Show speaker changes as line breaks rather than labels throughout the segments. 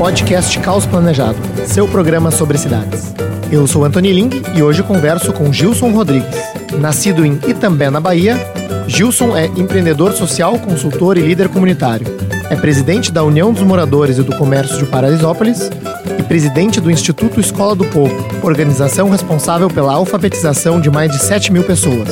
podcast Caos Planejado, seu programa sobre cidades. Eu sou Antônio Ling e hoje converso com Gilson Rodrigues. Nascido em Itambé, na Bahia, Gilson é empreendedor social, consultor e líder comunitário. É presidente da União dos Moradores e do Comércio de Paraisópolis presidente do Instituto Escola do Povo, organização responsável pela alfabetização de mais de 7 mil pessoas.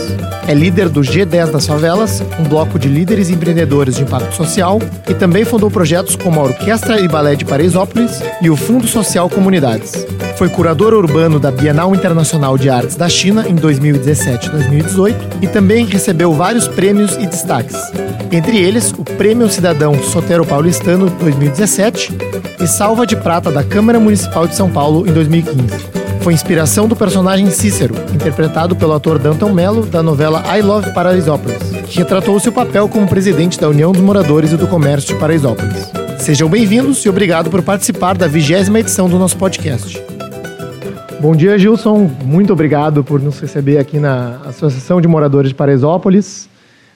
É líder do G10 das Favelas, um bloco de líderes empreendedores de impacto social, e também fundou projetos como a Orquestra e Balé de Paraisópolis e o Fundo Social Comunidades. Foi curador urbano da Bienal Internacional de Artes da China em 2017 e 2018 e também recebeu vários prêmios e destaques. Entre eles, o Prêmio Cidadão Sotero Paulistano 2017 e Salva de Prata da Câmara Municipal de São Paulo em 2015. Foi inspiração do personagem Cícero, interpretado pelo ator Danton Mello da novela I Love Paraisópolis, que retratou seu papel como presidente da União dos Moradores e do Comércio de Paraisópolis. Sejam bem-vindos e obrigado por participar da vigésima edição do nosso podcast. Bom dia, Gilson. Muito obrigado por nos receber aqui na Associação de Moradores de Paraisópolis.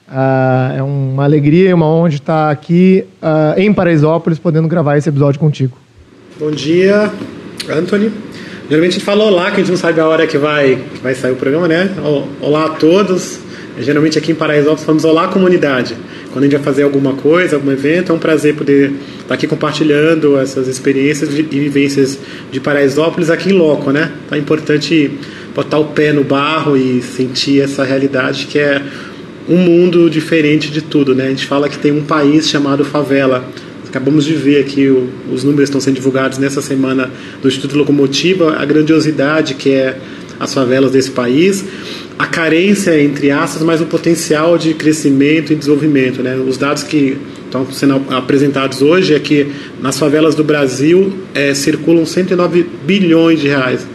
Uh, é uma alegria e uma honra estar aqui uh, em Paraisópolis podendo gravar esse episódio contigo.
Bom dia, Anthony. Geralmente a gente fala olá, que a gente não sabe a hora que vai, que vai sair o programa, né? Olá a todos. Geralmente aqui em Paraisópolis falamos olá comunidade. Quando a gente vai fazer alguma coisa, algum evento, é um prazer poder estar aqui compartilhando essas experiências e vivências de Paraisópolis aqui em loco, né? Então é importante botar o pé no barro e sentir essa realidade que é um mundo diferente de tudo, né? A gente fala que tem um país chamado favela. Acabamos de ver aqui o, os números estão sendo divulgados nessa semana do Instituto Locomotiva, a grandiosidade que é as favelas desse país, a carência entre aspas, mas o potencial de crescimento e desenvolvimento, né? Os dados que estão sendo apresentados hoje é que nas favelas do Brasil é, circulam 109 bilhões de reais.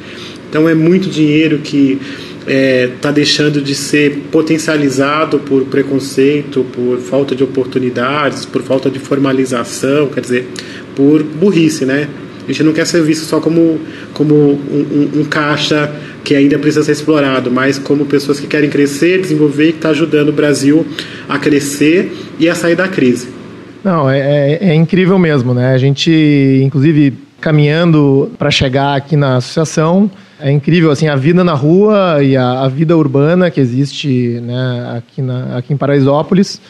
Então é muito dinheiro que está é, tá deixando de ser potencializado por preconceito, por falta de oportunidades, por falta de formalização, quer dizer, por burrice, né? A gente não quer ser visto só como, como um, um, um caixa que ainda precisa ser explorado, mas como pessoas que querem crescer, desenvolver que está ajudando o Brasil a crescer e a sair da crise.
Não, é, é, é incrível mesmo, né? A gente, inclusive, caminhando para chegar aqui na associação, é incrível, assim, a vida na rua e a, a vida urbana que existe né, aqui, na, aqui em Paraisópolis,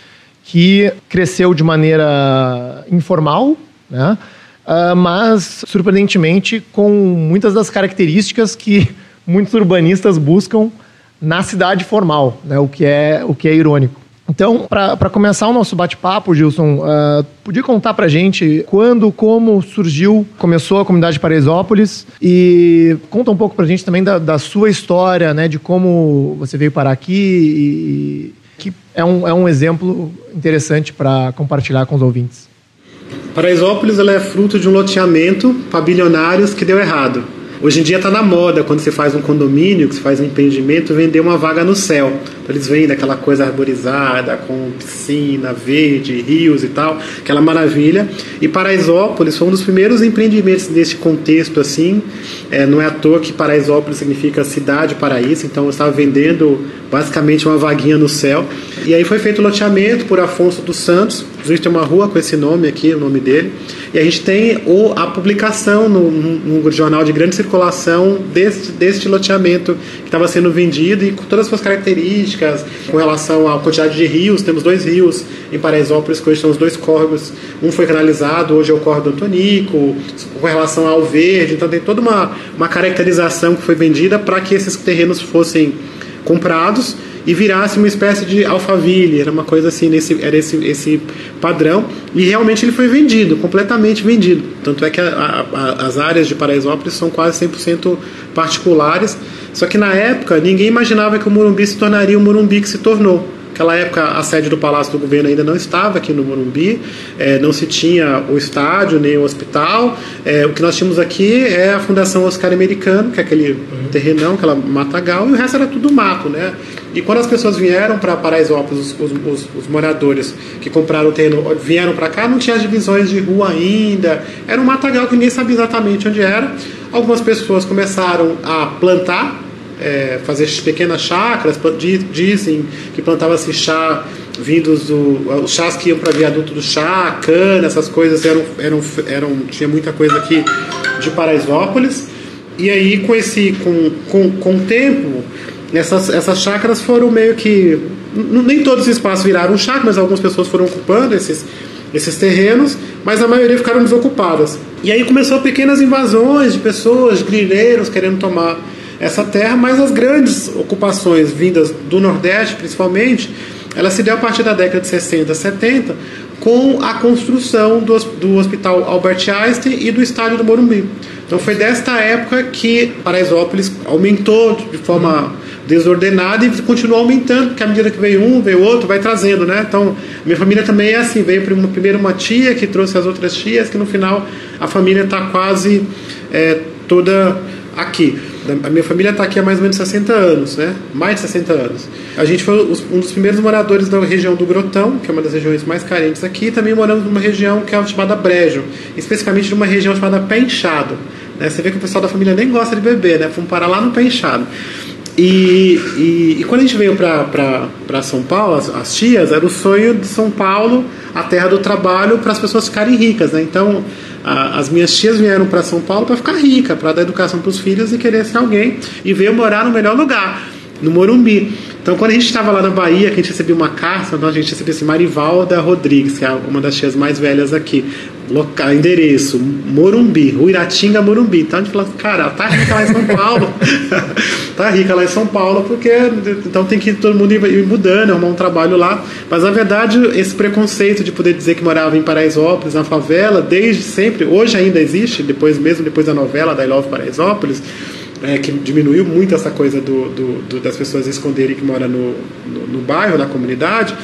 que cresceu de maneira informal, né? Uh, mas, surpreendentemente, com muitas das características que muitos urbanistas buscam na cidade formal, né? o, que é, o que é irônico. Então, para começar o nosso bate-papo, Gilson, uh, podia contar para gente quando, como surgiu, começou a comunidade de Paraisópolis e conta um pouco para gente também da, da, sua história, né, de como você veio parar aqui e, que é um, é um exemplo interessante para compartilhar com os ouvintes.
Paraisópolis é fruto de um loteamento para bilionários que deu errado. Hoje em dia está na moda, quando você faz um condomínio, que você faz um empreendimento, vender uma vaga no céu. Então, eles vendem aquela coisa arborizada, com piscina, verde, rios e tal, aquela maravilha. E Paraisópolis foi um dos primeiros empreendimentos desse contexto assim. É, não é à toa que Paraisópolis significa cidade paraíso, então eu estava vendendo basicamente uma vaguinha no céu. E aí foi feito o loteamento por Afonso dos Santos, inclusive tem uma rua com esse nome aqui, o nome dele. E a gente tem o, a publicação no, jornal de grande circulação deste, deste loteamento que estava sendo vendido e com todas as suas características com relação à quantidade de rios. Temos dois rios em Paraisópolis, que hoje são os dois córregos. Um foi canalizado, hoje é o córrego do Antonico, com relação ao verde. Então tem toda uma, uma caracterização que foi vendida para que esses terrenos fossem comprados e virasse uma espécie de alfaville, era uma coisa assim, nesse, era esse, esse padrão, e realmente ele foi vendido, completamente vendido. Tanto é que a, a, as áreas de Paraisópolis são quase 100% particulares, só que na época ninguém imaginava que o Morumbi se tornaria o Morumbi que se tornou. Naquela época, a sede do Palácio do Governo ainda não estava aqui no Morumbi, é, não se tinha o estádio nem o hospital. É, o que nós tínhamos aqui é a Fundação Oscar Americano, que é aquele uhum. terrenão, aquela matagal, e o resto era tudo mato, né? E quando as pessoas vieram para Paraisópolis, os, os, os, moradores que compraram o terreno vieram para cá, não tinha as divisões de rua ainda, era um matagal que ninguém sabia exatamente onde era. Algumas pessoas começaram a plantar é, fazer pequenas chácaras, dizem que plantava-se chá vindos do os chás que iam para viaduto do chá, cana, essas coisas eram, eram, eram tinha muita coisa aqui de Paraisópolis. E aí com esse com, com, com o tempo essas, essas chácaras foram meio que nem todos os espaços viraram chácara, mas algumas pessoas foram ocupando esses esses terrenos, mas a maioria ficaram desocupadas. E aí começou pequenas invasões de pessoas, grileiros querendo tomar essa terra, mas as grandes ocupações vindas do Nordeste, principalmente, ela se deu a partir da década de 60, 70, com a construção do, do Hospital Albert Einstein e do estádio do Morumbi. Então foi desta época que Paraisópolis aumentou de forma desordenada e continuou aumentando, porque à medida que veio um, veio outro, vai trazendo, né? Então, minha família também é assim, veio primeiro uma tia que trouxe as outras tias, que no final a família está quase é, toda aqui. A minha família está aqui há mais ou menos 60 anos, né? Mais de 60 anos. A gente foi um dos primeiros moradores da região do Grotão, que é uma das regiões mais carentes aqui, e também moramos numa região que é chamada Brejo, especificamente numa região chamada Pé Inchado. Né? Você vê que o pessoal da família nem gosta de beber, né? Fomos parar lá no Pé Inchado. E, e, e, quando a gente veio para São Paulo, as, as, tias, era o sonho de São Paulo, a terra do trabalho, para as pessoas ficarem ricas. Né? Então, a, as minhas tias vieram para São Paulo para ficar rica, para dar educação para os filhos e querer ser alguém, e veio morar no melhor lugar, no Morumbi. Então, quando a gente estava lá na Bahia, que a gente recebeu uma carta, então a gente recebeu assim, Marivalda Rodrigues, que é uma das tias mais velhas aqui. Local, endereço, Morumbi, Ruiratinga, Morumbi. Então a gente falou, cara, tá rica lá em São Paulo. tá rica lá em São Paulo, porque então tem que todo mundo ir mudando, arrumar um trabalho lá. Mas na verdade, esse preconceito de poder dizer que morava em Paraisópolis, na favela, desde sempre, hoje ainda existe, depois mesmo depois da novela da I Love Paraisópolis, é, que diminuiu muito essa coisa do, do, do, das pessoas esconderem que moram no, no, no, bairro, na comunidade,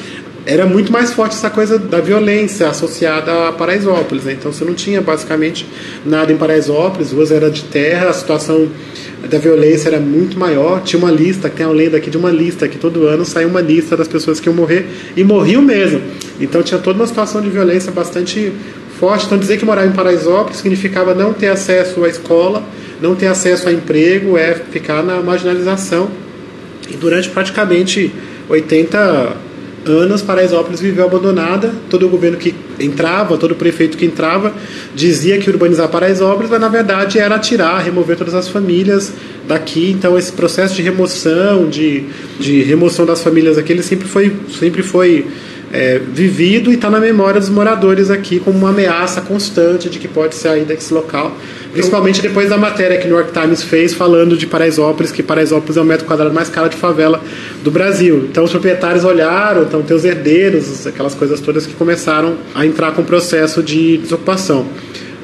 era muito mais forte essa coisa da violência associada a Paraisópolis. Né? Então você não tinha basicamente nada em Paraisópolis, ruas eram de terra, a situação da violência era muito maior. Tinha uma lista, tem uma lenda aqui de uma lista, que todo ano sai uma lista das pessoas que iam morrer, e morriam mesmo. Então tinha toda uma situação de violência bastante forte. Então dizer que morar em Paraisópolis significava não ter acesso à escola, não ter acesso a emprego, é ficar na marginalização. E durante praticamente 80 anos, Paraisópolis viveu abandonada. Todo o governo que entrava, todo prefeito que entrava, dizia que urbanizar Paraisópolis, mas na verdade era tirar, remover todas as famílias daqui. Então esse processo de remoção, de, de remoção das famílias aqui, ele sempre foi, sempre foi é, vivido e está na memória dos moradores aqui como uma ameaça constante de que pode sair desse local. Principalmente depois da matéria que o New York Times fez falando de Paraisópolis, que Paraisópolis é o metro quadrado mais caro de favela do Brasil. Então os proprietários olharam, então tem os herdeiros, aquelas coisas todas que começaram a entrar com o processo de desocupação.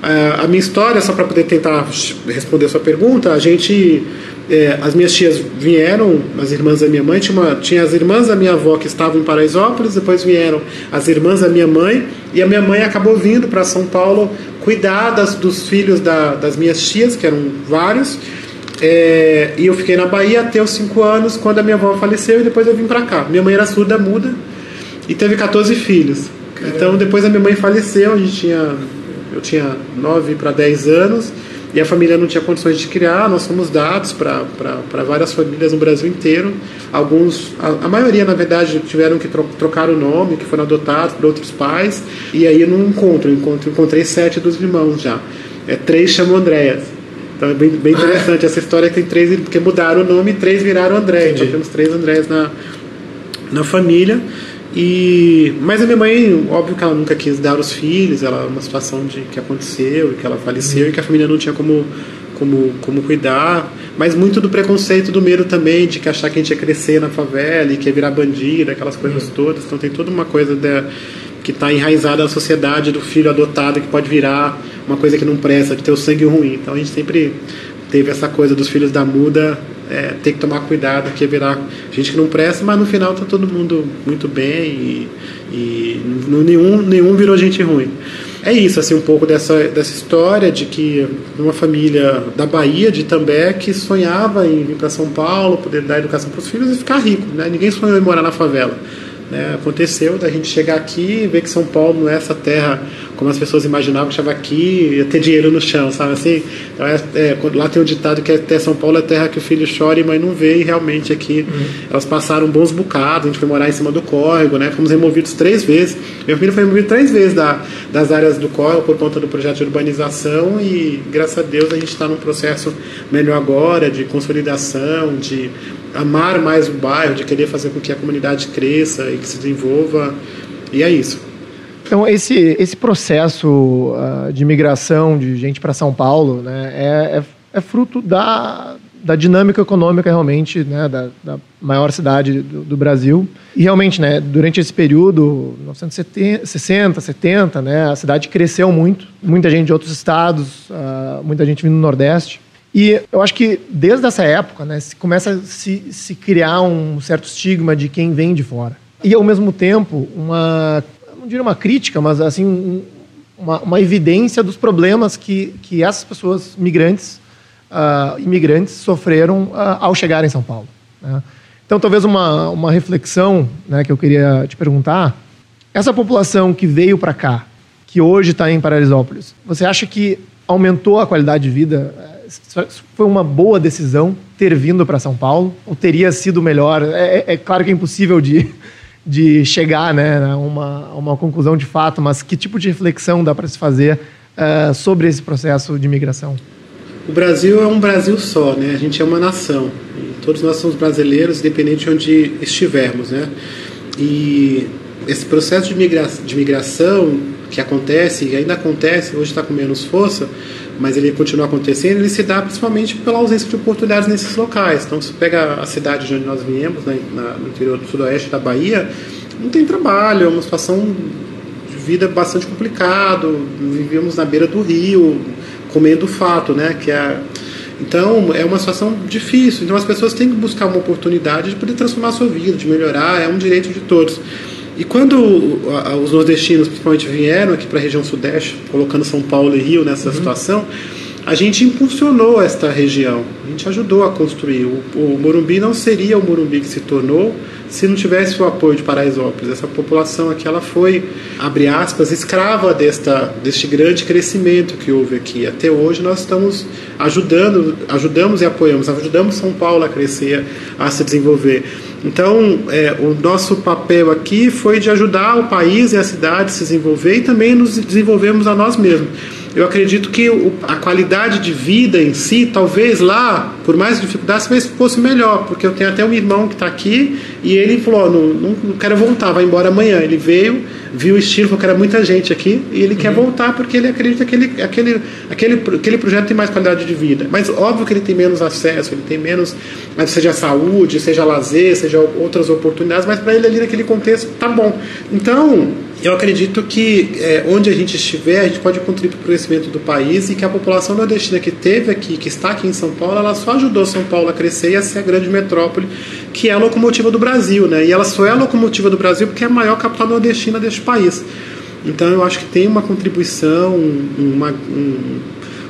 É, a minha história, só para poder tentar responder a sua pergunta, a gente é, as minhas tias vieram, as irmãs da minha mãe, tinha, uma, tinha as irmãs da minha avó que estavam em Paraisópolis, depois vieram as irmãs da minha mãe, e a minha mãe acabou vindo para São Paulo cuidar das, dos filhos da, das minhas tias, que eram vários, é, e eu fiquei na Bahia até os 5 anos, quando a minha avó faleceu, e depois eu vim para cá. Minha mãe era surda muda e teve 14 filhos. Então, depois a minha mãe faleceu, a gente tinha, eu tinha 9 para 10 anos, e a família não tinha condições de criar, nós fomos dados para várias famílias no Brasil inteiro. Alguns, a, a, maioria, na verdade, tiveram que tro trocar o nome, que foram adotados por outros pais. E aí, no encontro, encontro encontrei sete dos irmãos já. É, três chamam Andréas. Então é bem, bem interessante essa história que tem três, porque mudaram o nome e três viraram André. Então temos três Andréas na, na família. E, mas a minha mãe, óbvio que ela nunca quis dar os filhos, ela uma situação de que aconteceu, que ela faleceu e que a família não tinha como, como, como cuidar, mas muito do preconceito, do medo também de que achar que a gente ia crescer na favela e que ia virar bandido, aquelas coisas uhum. todas. Então tem toda uma coisa de, que está enraizada na sociedade do filho adotado que pode virar uma coisa que não presta, de ter o sangue ruim. Então a gente sempre teve essa coisa dos filhos da muda é, ter que tomar cuidado, que virar gente que não presta, mas no final tá todo mundo muito bem e, e nenhum, nenhum virou gente ruim. É isso, assim, um pouco dessa, dessa história de que uma família da Bahia, de Itambé, que sonhava em vir para São Paulo, poder dar educação para os filhos e ficar rico, né? Ninguém sonhou em morar na favela. Né? Aconteceu da gente chegar aqui e ver que São Paulo não é essa terra como as pessoas imaginavam que estava aqui ia ter dinheiro no chão, sabe assim? Então, é, é, lá tem um ditado que é até São Paulo é terra que o filho chora e mãe não vê, e realmente aqui uhum. elas passaram bons bocados, a gente foi morar em cima do córrego, né? Fomos removidos três vezes. Meu filho foi removido três vezes da, das áreas do córrego por conta do projeto de urbanização e graças a Deus a gente está num processo melhor agora de consolidação, de amar mais o bairro, de querer fazer com que a comunidade cresça e que se desenvolva. E é isso.
Então, esse, esse processo uh, de migração de gente para São Paulo né, é, é, é, fruto da, da dinâmica econômica, realmente, né, da, da maior cidade do, do, Brasil. E, realmente, né, durante esse período, 1960, 70, né, a cidade cresceu muito. Muita gente de outros estados, uh, muita gente vindo do Nordeste. E eu acho que desde essa época, né, se começa a se, se criar um certo estigma de quem vem de fora. E, ao mesmo tempo, uma, não diria uma crítica, mas assim, uma, uma evidência dos problemas que, que essas pessoas migrantes, uh, imigrantes, sofreram uh, ao chegar em São Paulo. Né? Então, talvez uma, uma reflexão né, que eu queria te perguntar: essa população que veio para cá, que hoje está em Paraisópolis, você acha que aumentou a qualidade de vida? foi uma boa decisão ter vindo para São Paulo? Ou teria sido melhor? É, é, é, claro que é impossível de, de chegar né, a uma, uma conclusão de fato, mas que tipo de reflexão dá para se fazer uh, sobre esse processo de imigração?
O Brasil é um Brasil só, né? A gente é uma nação. Todos nós somos brasileiros, independente de onde estivermos, né? E esse processo de, migra de migração que acontece e ainda acontece, hoje está com menos força, mas ele continua acontecendo, ele se dá principalmente pela ausência de oportunidades nesses locais. Então, se pega a cidade de onde nós viemos, né, no interior do sudoeste da Bahia, não tem trabalho, é uma situação de vida bastante complicado, vivíamos na beira do rio, comendo fato, né, que é então é uma situação difícil. Então as pessoas têm que buscar uma oportunidade de poder transformar a sua vida, de melhorar, é um direito de todos. E quando os nordestinos, principalmente, vieram aqui para a região sudeste, colocando São Paulo e Rio nessa uhum. situação, a gente impulsionou esta região, a gente ajudou a construir. O, o Morumbi não seria o Morumbi que se tornou se não tivesse o apoio de Paraisópolis. Essa população aqui ela foi, abre aspas, escrava desta, deste grande crescimento que houve aqui. Até hoje nós estamos ajudando, ajudamos e apoiamos, ajudamos São Paulo a crescer, a se desenvolver. Então, é, o nosso papel aqui foi de ajudar o país e a cidade a se desenvolver e também nos desenvolvemos a nós mesmos. Eu acredito que a qualidade de vida em si, talvez lá, por mais dificuldades, talvez fosse melhor, porque eu tenho até um irmão que está aqui e ele falou: não, não, não, quero voltar, vai embora amanhã. Ele veio, viu o estilo, falou que era muita gente aqui e ele uhum. quer voltar porque ele acredita que ele, aquele, aquele, aquele projeto tem mais qualidade de vida. Mas óbvio que ele tem menos acesso, ele tem menos, seja saúde, seja lazer, seja outras oportunidades, mas para ele ali naquele contexto tá bom. Então, eu acredito que é, onde a gente estiver, a gente pode contribuir para o crescimento do país e que a população nordestina que teve aqui, que está aqui em São Paulo, ela só ajudou São Paulo a crescer e a ser a grande metrópole que é a locomotiva do Brasil, né? E ela só é a locomotiva do Brasil porque é a maior capital nordestina deste país. Então eu acho que tem uma contribuição, uma, um,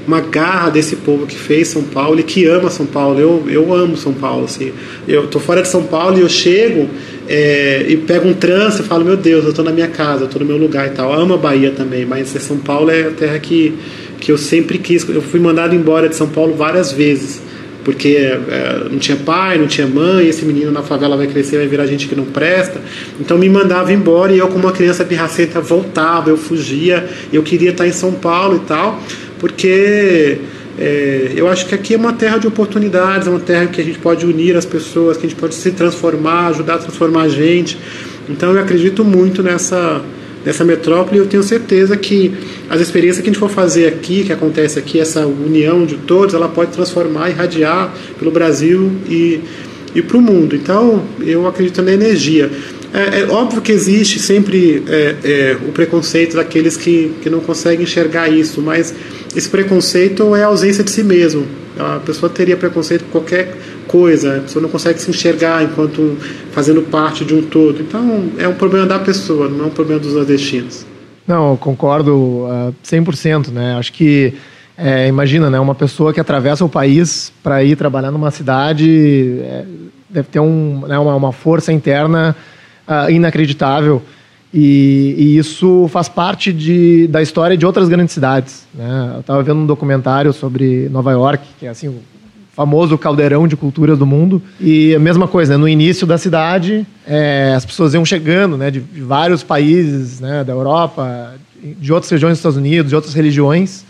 uma garra desse povo que fez São Paulo e que ama São Paulo. Eu, eu amo São Paulo. Assim. Eu tô fora de São Paulo e eu chego é, e pego um trânsito e falo, meu Deus, eu tô na minha casa, eu tô no meu lugar e tal. Eu amo a Bahia também, mas São Paulo é a terra que, que eu sempre quis. Eu fui mandado embora de São Paulo várias vezes porque é, não tinha pai, não tinha mãe, esse menino na favela vai crescer, vai virar gente que não presta. Então me mandava embora e eu, como uma criança pirracenta, voltava, eu fugia, eu queria estar em São Paulo e tal porque é, eu acho que aqui é uma terra de oportunidades, é uma terra que a gente pode unir as pessoas, que a gente pode se transformar, ajudar a transformar a gente. Então eu acredito muito nessa, nessa metrópole e eu tenho certeza que as experiências que a gente for fazer aqui, que acontece aqui, essa união de todos, ela pode transformar, irradiar pelo Brasil e, e para o mundo. Então eu acredito na energia. É, é, óbvio que existe sempre é, é, o preconceito daqueles que, que não conseguem enxergar isso, mas esse preconceito é a ausência de si mesmo. A pessoa teria preconceito por qualquer coisa, a pessoa não consegue se enxergar enquanto fazendo parte de um todo. Então, é um problema da pessoa, não é um problema dos nordestinos.
Não, concordo uh, 100%, né? Acho que, é, imagina, né, uma pessoa que atravessa o país para ir trabalhar numa cidade é, deve ter um, né, uma, uma força interna uh, inacreditável E, e, isso faz parte de, da história de outras grandes cidades. Né? Eu estava vendo um documentário sobre Nova York, que é assim o famoso caldeirão de culturas do mundo. E a mesma coisa, né? no início da cidade, é, as pessoas iam chegando né? de, de vários países né? da Europa, de outras regiões dos Estados Unidos, de outras religiões.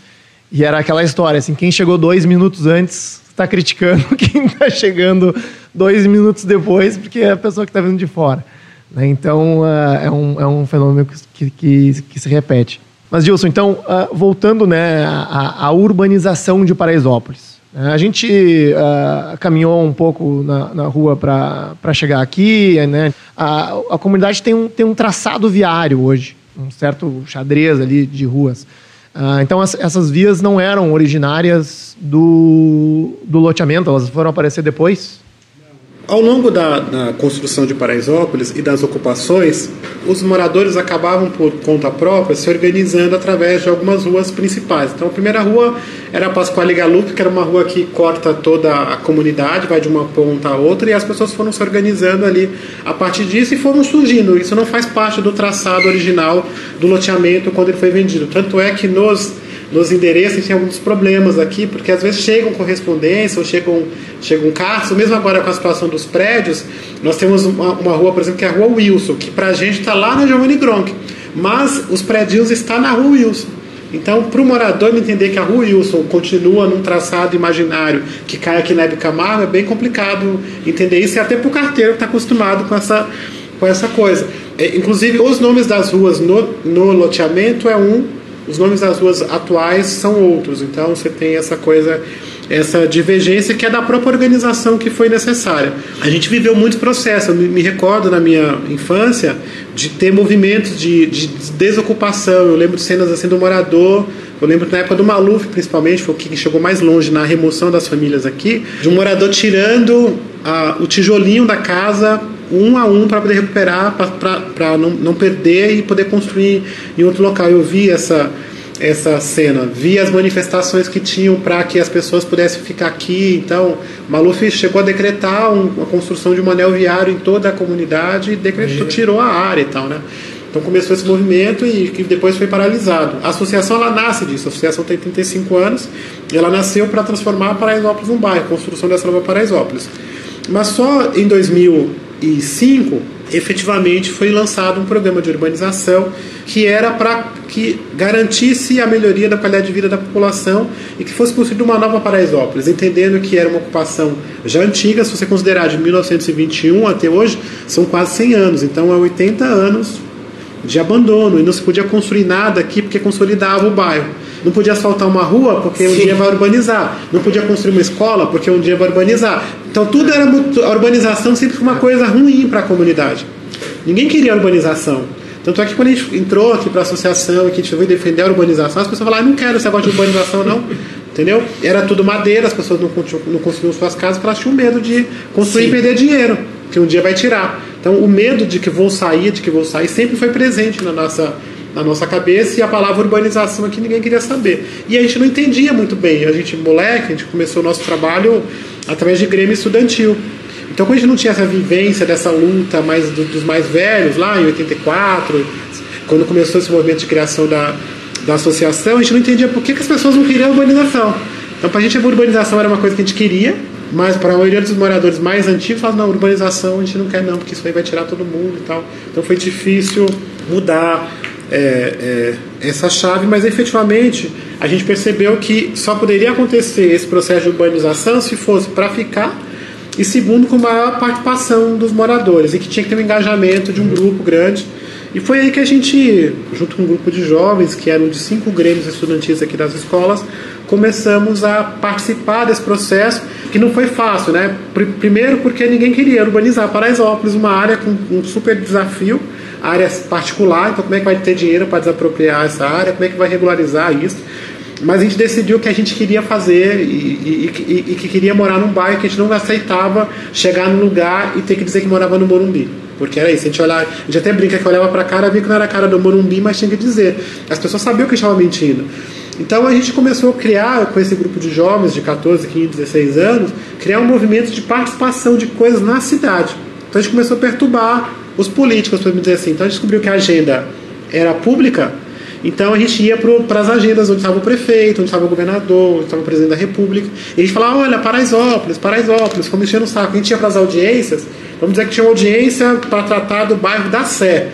E era aquela história, assim, quem chegou dois minutos antes está criticando quem está chegando dois minutos depois, porque é a pessoa que está vindo de fora. Né? Então, uh, é, um, é um fenômeno que, que, que se repete. Mas, Gilson, então, uh, voltando né, à, à, urbanização de Paraisópolis. Né? A gente uh, caminhou um pouco na, na rua para chegar aqui. Né? A, a comunidade tem um, tem um traçado viário hoje, um certo xadrez ali de ruas. então, as, essas vias não eram originárias do, do loteamento, elas foram aparecer depois?
Ao longo da, da, construção de Paraisópolis e das ocupações, os moradores acabavam por conta própria se organizando através de algumas ruas principais. Então, a primeira rua era a Pasquale Galup, que era uma rua que corta toda a comunidade, vai de uma ponta a outra, e as pessoas foram se organizando ali a partir disso e foram surgindo. Isso não faz parte do traçado original do loteamento quando ele foi vendido. Tanto é que nos nos endereços tem alguns problemas aqui, porque às vezes chegam correspondência ou chegam, chegam cartas, ou mesmo agora com a situação dos prédios, nós temos uma, uma rua, por exemplo, que é a Rua Wilson, que para a gente está lá na Giovanni Gronk, mas os prédios estão na Rua Wilson. Então, para o morador entender que a Rua Wilson continua num traçado imaginário que cai aqui na Hebe Camargo, é bem complicado entender isso, e até para o carteiro que está acostumado com essa, com essa coisa. É, inclusive, os nomes das ruas no, no loteamento é um os nomes das ruas atuais são outros. Então você tem essa coisa, essa divergência que é da própria organização que foi necessária. A gente viveu muitos processos. Eu me recordo na minha infância de ter movimentos de, de desocupação. Eu lembro de cenas assim do morador. Eu lembro na época do Maluf, principalmente, foi o que chegou mais longe na remoção das famílias aqui, de um morador tirando a, o tijolinho da casa um a um para poder recuperar, para não, não perder e poder construir em outro local. Eu vi essa, essa cena, vi as manifestações que tinham para que as pessoas pudessem ficar aqui. Então, Maluf chegou a decretar um, a construção de um anel viário em toda a comunidade e decretou, tirou a área e tal, né? Então começou esse movimento e que depois foi paralisado. A associação ela nasce disso. A associação tem 35 anos e ela nasceu para transformar Paraisópolis num bairro, construção dessa nova Paraisópolis. Mas só em 2000 2005, efetivamente foi lançado um programa de urbanização que era para que garantisse a melhoria da qualidade de vida da população e que fosse construída uma nova Paraisópolis, entendendo que era uma ocupação já antiga, se você considerar de 1921 até hoje, são quase 100 anos, então é 80 anos de abandono e não se podia construir nada aqui porque consolidava o bairro. Não podia asfaltar uma rua porque Sim. um dia vai urbanizar. Não podia construir uma escola porque um dia vai urbanizar. Então tudo era a urbanização sempre foi uma coisa ruim para a comunidade. Ninguém queria urbanização. Tanto é que quando a gente entrou aqui para a associação e que a gente foi defender a urbanização, as pessoas falaram, ah, não quero esse negócio de urbanização não. Entendeu? Era tudo madeira, as pessoas não, não construíam suas casas porque elas tinham medo de construir Sim. e perder dinheiro, que um dia vai tirar. Então o medo de que vou sair, de que vou sair, sempre foi presente na nossa na nossa cabeça e a palavra urbanização aqui ninguém queria saber. E a gente não entendia muito bem. A gente, moleque, a gente começou o nosso trabalho através de Grêmio Estudantil. Então, quando a gente não tinha essa vivência dessa luta mais do, dos mais velhos, lá em 84, quando começou esse movimento de criação da, da associação, a gente não entendia por que, que as pessoas não queriam urbanização. Então, para a gente, a urbanização era uma coisa que a gente queria, mas para a maioria dos moradores mais antigos, falavam, não, urbanização a gente não quer não, porque isso aí vai tirar todo mundo e tal. Então, foi difícil mudar é, é, essa chave, mas efetivamente a gente percebeu que só poderia acontecer esse processo de urbanização se fosse para ficar e segundo com maior participação dos moradores e que tinha que ter um engajamento de um grupo grande e foi aí que a gente, junto com um grupo de jovens que eram de cinco grêmios estudantis aqui das escolas, começamos a participar desse processo, que não foi fácil, né? Primeiro porque ninguém queria urbanizar Paraisópolis, uma área com um super desafio, área particular, então como é que vai ter dinheiro para desapropriar essa área, como é que vai regularizar isso? Mas a gente decidiu que a gente queria fazer e, e, e, e que queria morar num bairro que a gente não aceitava chegar num lugar e ter que dizer que morava no Morumbi. Porque era isso, a gente, olhava, a gente até brinca que olhava para a cara, via que não era a cara do Morumbi, mas tinha que dizer. As pessoas sabiam que estava mentindo. Então a gente começou a criar, com esse grupo de jovens de 14, 15, 16 anos, criar um movimento de participação de coisas na cidade. Então a gente começou a perturbar os políticos, podemos dizer assim. Então a gente descobriu que a agenda era pública, então a gente ia para as agendas onde estava o prefeito, onde estava o governador, onde estava o presidente da república, e a gente falava, olha, Paraisópolis, Paraisópolis, como enchendo o saco. A gente ia para as audiências, vamos dizer que tinha uma audiência para tratar do bairro da Sé.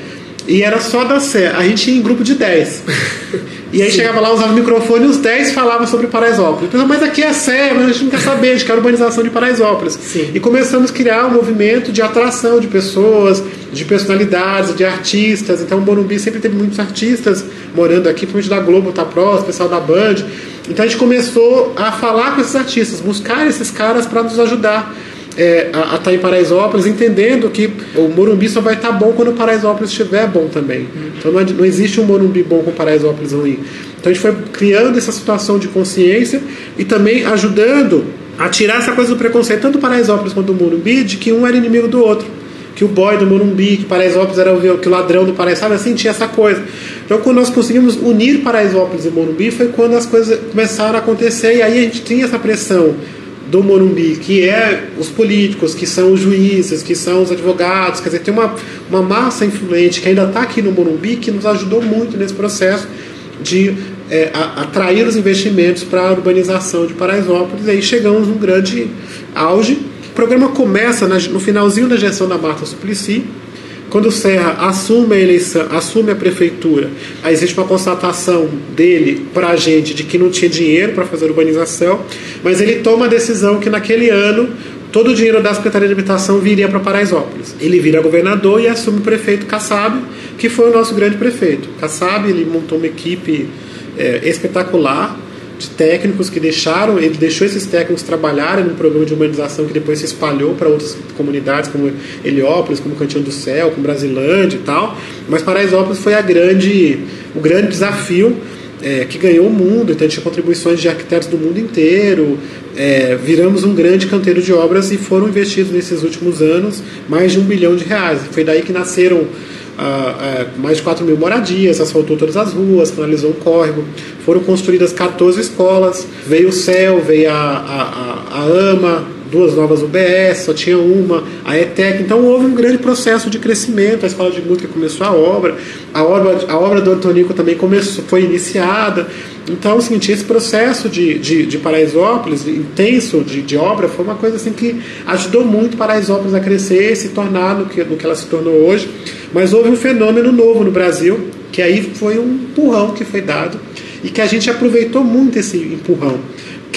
E era só da Sé. A gente ia em grupo de 10. E aí Sim. chegava lá, usava o microfone e os 10 falavam sobre Paraisópolis. Pensava, mas aqui é Sé, mas a gente não quer saber, a gente quer a urbanização de Paraisópolis. Sim. E começamos a criar um movimento de atração de pessoas, de personalidades, de artistas. Então o Morumbi sempre teve muitos artistas morando aqui, principalmente da Globo, tá próximo, pessoal da Band. Então a gente começou a falar com esses artistas, buscar esses caras para nos ajudar é, a estar tá em Paraisópolis, entendendo que o Morumbi só vai estar tá bom quando o Paraisópolis estiver bom também. Então não, não existe um Morumbi bom com Paraisópolis ruim. Então a gente foi criando essa situação de consciência e também ajudando a tirar essa coisa do preconceito, tanto do Paraisópolis quanto do Morumbi, de que um era inimigo do outro. Que o boy do Morumbi, que Paraisópolis era o, que o ladrão do Paraisópolis, sabe assim, tinha essa coisa. Então, quando nós conseguimos unir Paraisópolis e Morumbi, foi quando as coisas começaram a acontecer e aí a gente tinha essa pressão do Morumbi, que é os políticos, que são os juízes, que são os advogados, quer dizer, tem uma, uma massa influente que ainda está aqui no Morumbi que nos ajudou muito nesse processo de é, a, atrair os investimentos para a urbanização de Paraisópolis. E aí chegamos num grande auge. O programa começa na, no finalzinho da gestão da Marta Suplicy, quando o Serra assume a eleição, assume a prefeitura, aí existe uma constatação dele para a gente de que não tinha dinheiro para fazer urbanização, mas ele toma a decisão que naquele ano todo o dinheiro da Secretaria de Habitação viria para Paraisópolis. Ele vira governador e assume o prefeito Kassab, que foi o nosso grande prefeito. Kassab ele montou uma equipe é, espetacular de técnicos que deixaram, ele deixou esses técnicos trabalharem num programa de humanização que depois se espalhou para outras comunidades, como Heliópolis, como Cantinho do Céu, como Brasilândia e tal. Mas Paraisópolis foi a grande, o grande desafio é, que ganhou o mundo, então tinha contribuições de arquitetos do mundo inteiro, é, viramos um grande canteiro de obras e foram investidos nesses últimos anos mais de um bilhão de reais. Foi daí que nasceram mais de 4 mil moradias, asfaltou todas as ruas, finalizou um córrego, foram construídas 14 escolas, veio o CEL, veio a, a, a, AMA, duas novas UBS, só tinha uma, a ETEC, então houve um grande processo de crescimento, a escola de música começou a obra, a obra, a obra do Antonico também começou, foi iniciada, então, seguinte, esse processo de, de, de Paraisópolis, intenso de, de obra, foi uma coisa assim que ajudou muito Paraisópolis a crescer e se tornar no que, no que ela se tornou hoje. Mas houve um fenômeno novo no Brasil, que aí foi um empurrão que foi dado e que a gente aproveitou muito esse empurrão,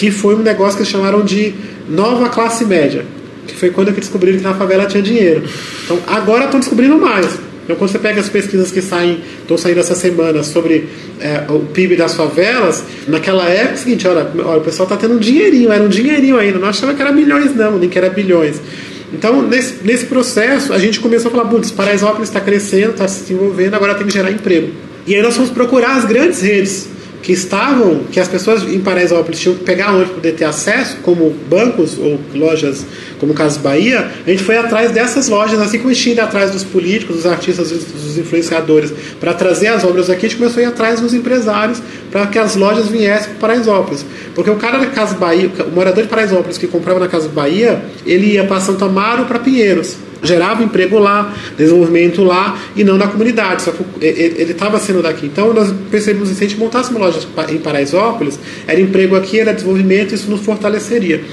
que foi um negócio que eles chamaram de nova classe média, que foi quando descobriram que na favela tinha dinheiro. Então, agora estão descobrindo mais então, quando você pega as pesquisas que saem, estão saindo essa semana sobre é, o PIB das favelas, naquela época é o seguinte: olha, olha o pessoal está tendo um dinheirinho, era um dinheirinho ainda, não achava que era milhões, não, nem que era bilhões. Então, nesse, nesse processo, a gente começou a falar: putz, Paraisópolis está crescendo, está se desenvolvendo, agora tem que gerar emprego. E aí nós fomos procurar as grandes redes que estavam, que as pessoas em Paraisópolis tinham que pegar onde poder ter acesso, como bancos ou lojas como o caso Bahia, a gente foi atrás dessas lojas, assim como a gente ia atrás dos políticos, dos artistas, dos influenciadores, para trazer as obras aqui, a gente começou a ir atrás dos empresários para que as lojas viessem para Paraisópolis. Porque o cara da Casa Bahia, o morador de Paraisópolis que comprava na Casa Bahia, ele ia para Santo Amaro para Pinheiros gerava emprego lá, desenvolvimento lá e não na comunidade. Só que ele estava sendo daqui. Então nós percebemos que se a gente montasse uma loja em Paraisópolis, era emprego aqui, era desenvolvimento, isso nos fortaleceria.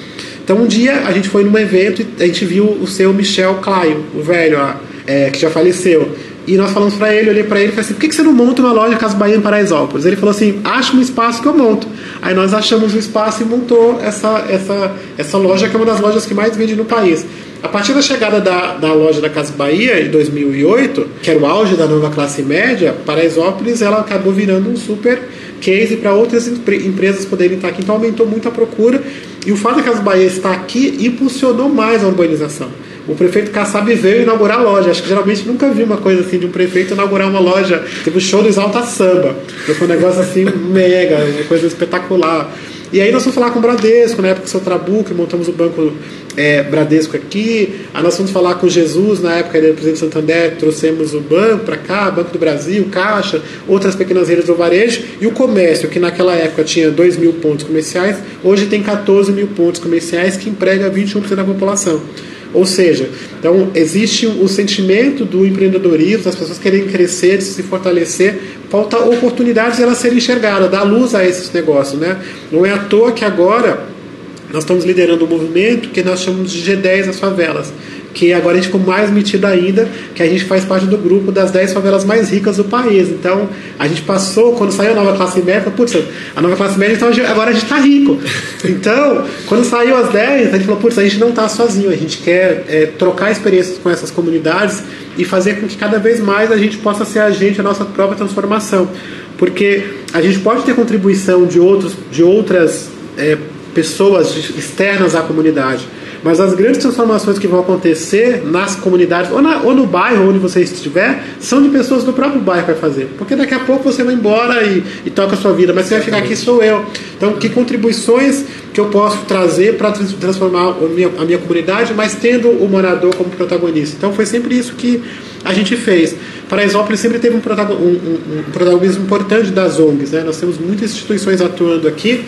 Então um dia a gente foi num evento e a gente viu o seu Michel Claio, o velho é, que já faleceu. E nós falamos para ele, olhei para ele e falei assim: por que, que você não monta uma loja Casa Bahia em Paraisópolis? Ele falou assim: acha um espaço que eu monto. Aí nós achamos um espaço e montou essa, essa, essa loja, que é uma das lojas que mais vende no país. A partir da chegada da, da loja da Casa Bahia em 2008, que era o auge da nova classe média, Paraisópolis ela acabou virando um super case para outras empresas poderem estar aqui. Então aumentou muito a procura e o fato de Casa Bahia estar aqui impulsionou mais a urbanização. O prefeito Kassab veio inaugurar a loja. Acho que geralmente nunca vi uma coisa assim de um prefeito inaugurar uma loja, tipo show do Exalta Samba. Foi um negócio assim mega, uma coisa espetacular. E aí nós fomos falar com o Bradesco, na época do seu Trabuco, montamos o banco é, Bradesco aqui. Aí nós fomos falar com Jesus, na época ele era presidente do Santander, trouxemos o banco para cá, Banco do Brasil, Caixa, outras pequenas redes do varejo. E o comércio, que naquela época tinha 2 mil pontos comerciais, hoje tem 14 mil pontos comerciais, que emprega 21% da população. Ou seja, então existe o sentimento do empreendedorismo, das pessoas querem crescer, se fortalecer, falta oportunidades de elas serem enxergadas, dar luz a esses negócios. Né? Não é à toa que agora nós estamos liderando um movimento que nós chamamos de G10 das favelas que agora a gente ficou mais metido ainda, que a gente faz parte do grupo das 10 favelas mais ricas do país. Então, a gente passou, quando saiu a nova classe média, putz, a nova classe média, então agora a gente está rico. Então, quando saiu as 10, a gente falou, putz, a gente não está sozinho, a gente quer é, trocar experiências com essas comunidades e fazer com que cada vez mais a gente possa ser agente da nossa própria transformação. Porque a gente pode ter contribuição de, outros, de outras é, pessoas externas à comunidade mas as grandes transformações que vão acontecer nas comunidades, ou, na, ou no bairro onde você estiver, são de pessoas do próprio bairro que vai fazer. Porque daqui a pouco você vai embora e, e toca a sua vida, mas você vai ficar aqui, sou eu. Então, que contribuições que eu posso trazer para transformar a minha, a minha comunidade, mas tendo o morador como protagonista? Então, foi sempre isso que a gente fez. Paraisópolis sempre teve um, um, um protagonismo importante das ONGs. Né? Nós temos muitas instituições atuando aqui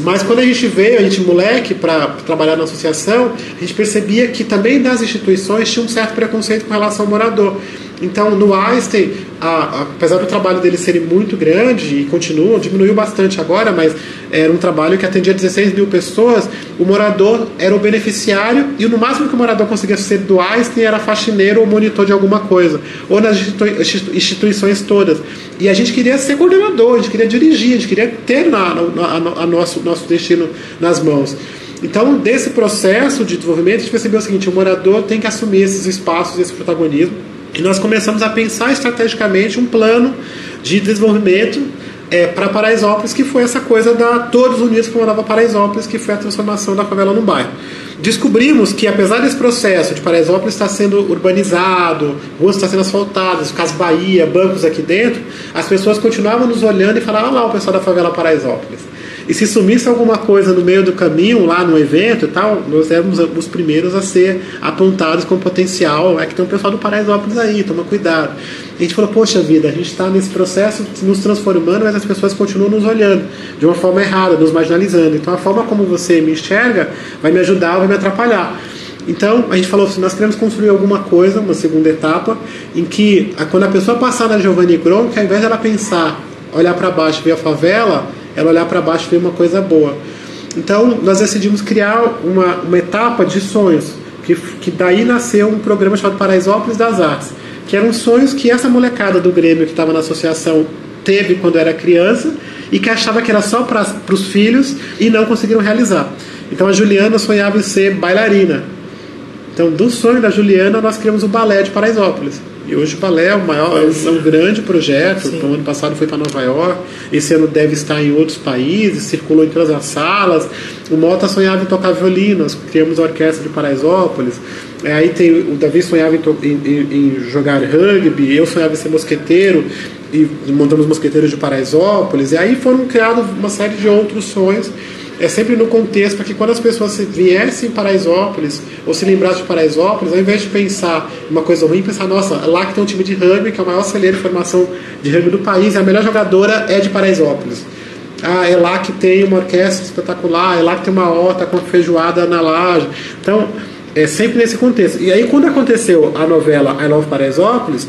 mas quando a gente veio, a gente moleque, para trabalhar na associação, a gente percebia que também das instituições tinha um certo preconceito com relação ao morador. Então, no Einstein, a, apesar do trabalho dele ser muito grande e continua, diminuiu bastante agora, mas era um trabalho que atendia 16 mil pessoas, o morador era o beneficiário e no máximo que o morador conseguia ser do Einstein era faxineiro ou monitor de alguma coisa, ou nas instituições todas. E a gente queria ser coordenador, a gente queria dirigir, a gente queria ter na, na, a nosso, nosso destino nas mãos. Então, desse processo de desenvolvimento, a gente percebeu o seguinte: o morador tem que assumir esses espaços, esse protagonismo. E nós começamos a pensar estrategicamente um plano de desenvolvimento é, para Paraisópolis, que foi essa coisa da Todos Unidos para uma Nova Paraisópolis, que foi a transformação da favela no bairro. Descobrimos que, apesar desse processo de Paraisópolis estar sendo urbanizado, ruas estão sendo asfaltadas, Casas Bahia, bancos aqui dentro, as pessoas continuavam nos olhando e falavam: ah lá o pessoal da favela Paraisópolis. E se sumisse alguma coisa no meio do caminho, lá no evento e tal, nós éramos os primeiros a ser apontados com potencial. É que tem um pessoal do Paraisópolis aí, toma cuidado. A gente falou, poxa vida, a gente está nesse processo nos transformando, mas as pessoas continuam nos olhando de uma forma errada, nos marginalizando. Então a forma como você me enxerga vai me ajudar ou vai me atrapalhar. Então, a gente falou assim, nós queremos construir alguma coisa, uma segunda etapa, em que quando a pessoa passar na Giovanni Gronk, ao invés dela pensar, olhar para baixo e ver a favela, ela olhar para baixo e ver uma coisa boa. Então, nós decidimos criar uma, uma etapa de sonhos, que, que daí nasceu um programa chamado Paraisópolis das Artes, que eram sonhos que essa molecada do Grêmio que estava na associação teve quando era criança e que achava que era só para os filhos e não conseguiram realizar. Então a Juliana sonhava em ser bailarina. Então, do sonho da Juliana, nós criamos o balé de Paraisópolis. E hoje o balé é, o maior, é um grande projeto. Então, ano passado foi para Nova York, esse ano deve estar em outros países, circulou em todas as salas. O Mota sonhava em tocar violino, nós criamos a orquestra de Paraisópolis. É, aí tem, o Davi sonhava em, em, em, jogar rugby, eu sonhava em ser mosqueteiro, e montamos mosqueteiros de Paraisópolis. E aí foram criados uma série de outros sonhos é sempre no contexto para que quando as pessoas viessem para Paraisópolis ou se lembrassem de Paraisópolis, ao invés de pensar uma coisa ruim, pensar, nossa, lá que tem um time de rugby, que é o maior celeiro de formação de rugby do país, e a melhor jogadora é de Paraisópolis. Ah, é lá que tem uma orquestra espetacular, é lá que tem uma horta com feijoada na laje. Então, é sempre nesse contexto. E aí, quando aconteceu a novela I Love Paraisópolis,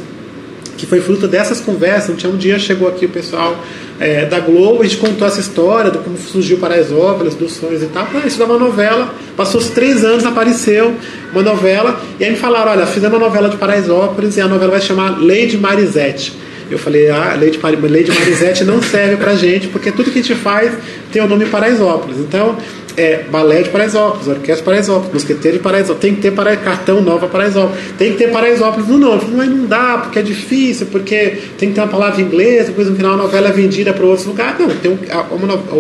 que foi fruto dessas conversas, um dia chegou aqui o pessoal é, da Globo, a gente contou essa história de como surgiu Paraisópolis, dos sonhos e tal. Ah, isso dá uma novela, passou os três anos, apareceu uma novela, e aí me falaram, olha, fizemos uma novela de Paraisópolis e a novela vai chamar Lady Marisette. Eu falei, ah, Lady, Lady Marisette não serve pra gente, porque tudo que a gente faz tem o nome Paraisópolis. Então, é balé de Paraisópolis, orquestra de Paraisópolis, mosqueteiro de Paraisópolis, tem que ter para, cartão nova Paraisópolis, tem que ter Paraisópolis no nome. Mas não dá, porque é difícil, porque tem que ter uma palavra inglesa, depois no final a novela é vendida para outros lugares. Não, tem um,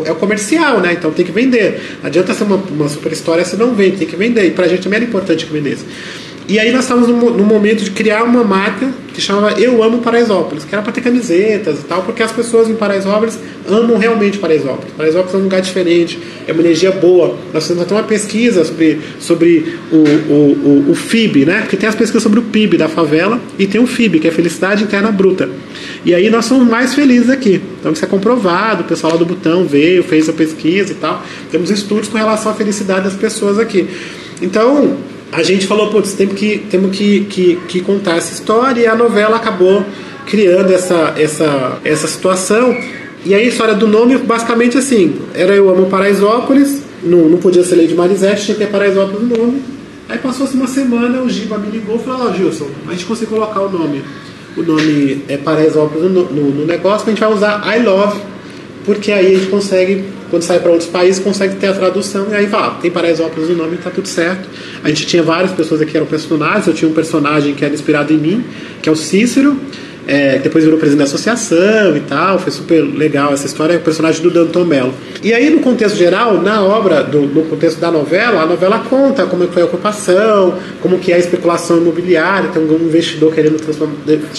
é o comercial, né? Então tem que vender. Não adianta ser uma, uma super história se não vende, tem que vender. E para a gente também era importante que vendesse. E aí nós estávamos no, no, momento de criar uma marca que chamava Eu Amo Paraisópolis, que era para ter camisetas e tal, porque as pessoas em Paraisópolis amam realmente Paraisópolis. Paraisópolis é um lugar diferente, é uma energia boa. Nós temos até uma pesquisa sobre, sobre o, o, o, o FIB, né? Porque tem as pesquisas sobre o PIB da favela e tem o FIB, que é Felicidade Interna Bruta. E aí nós somos mais felizes aqui. Então isso é comprovado, o pessoal lá do Butão veio, fez a pesquisa e tal. Temos estudos com relação à felicidade das pessoas aqui. Então, a gente falou, putz, temos que, temos que, que, que contar essa história e a novela acabou criando essa, essa, essa situação. E aí a história do nome, basicamente assim, era Eu Amo Paraisópolis, não, não podia ser Lady Marisete, tinha que ter Paraisópolis no nome. Aí passou-se uma semana, o Giba me ligou e falou, ó oh, Gilson, a gente conseguiu colocar o nome. O nome é Paraisópolis no, no, no negócio, a gente vai usar I Love, porque aí a gente consegue, quando sai para outros países, consegue ter a tradução, e aí vai, tem Paraisópolis no nome, tá tudo certo. A gente tinha várias pessoas aqui que eram personagens, eu tinha um personagem que era inspirado em mim, que é o Cícero, é, depois virou presidente da associação e tal, foi super legal essa história, é o personagem do Danton Mello. E aí, no contexto geral, na obra, do, no contexto da novela, a novela conta como foi a ocupação, como que é a especulação imobiliária, tem um investidor querendo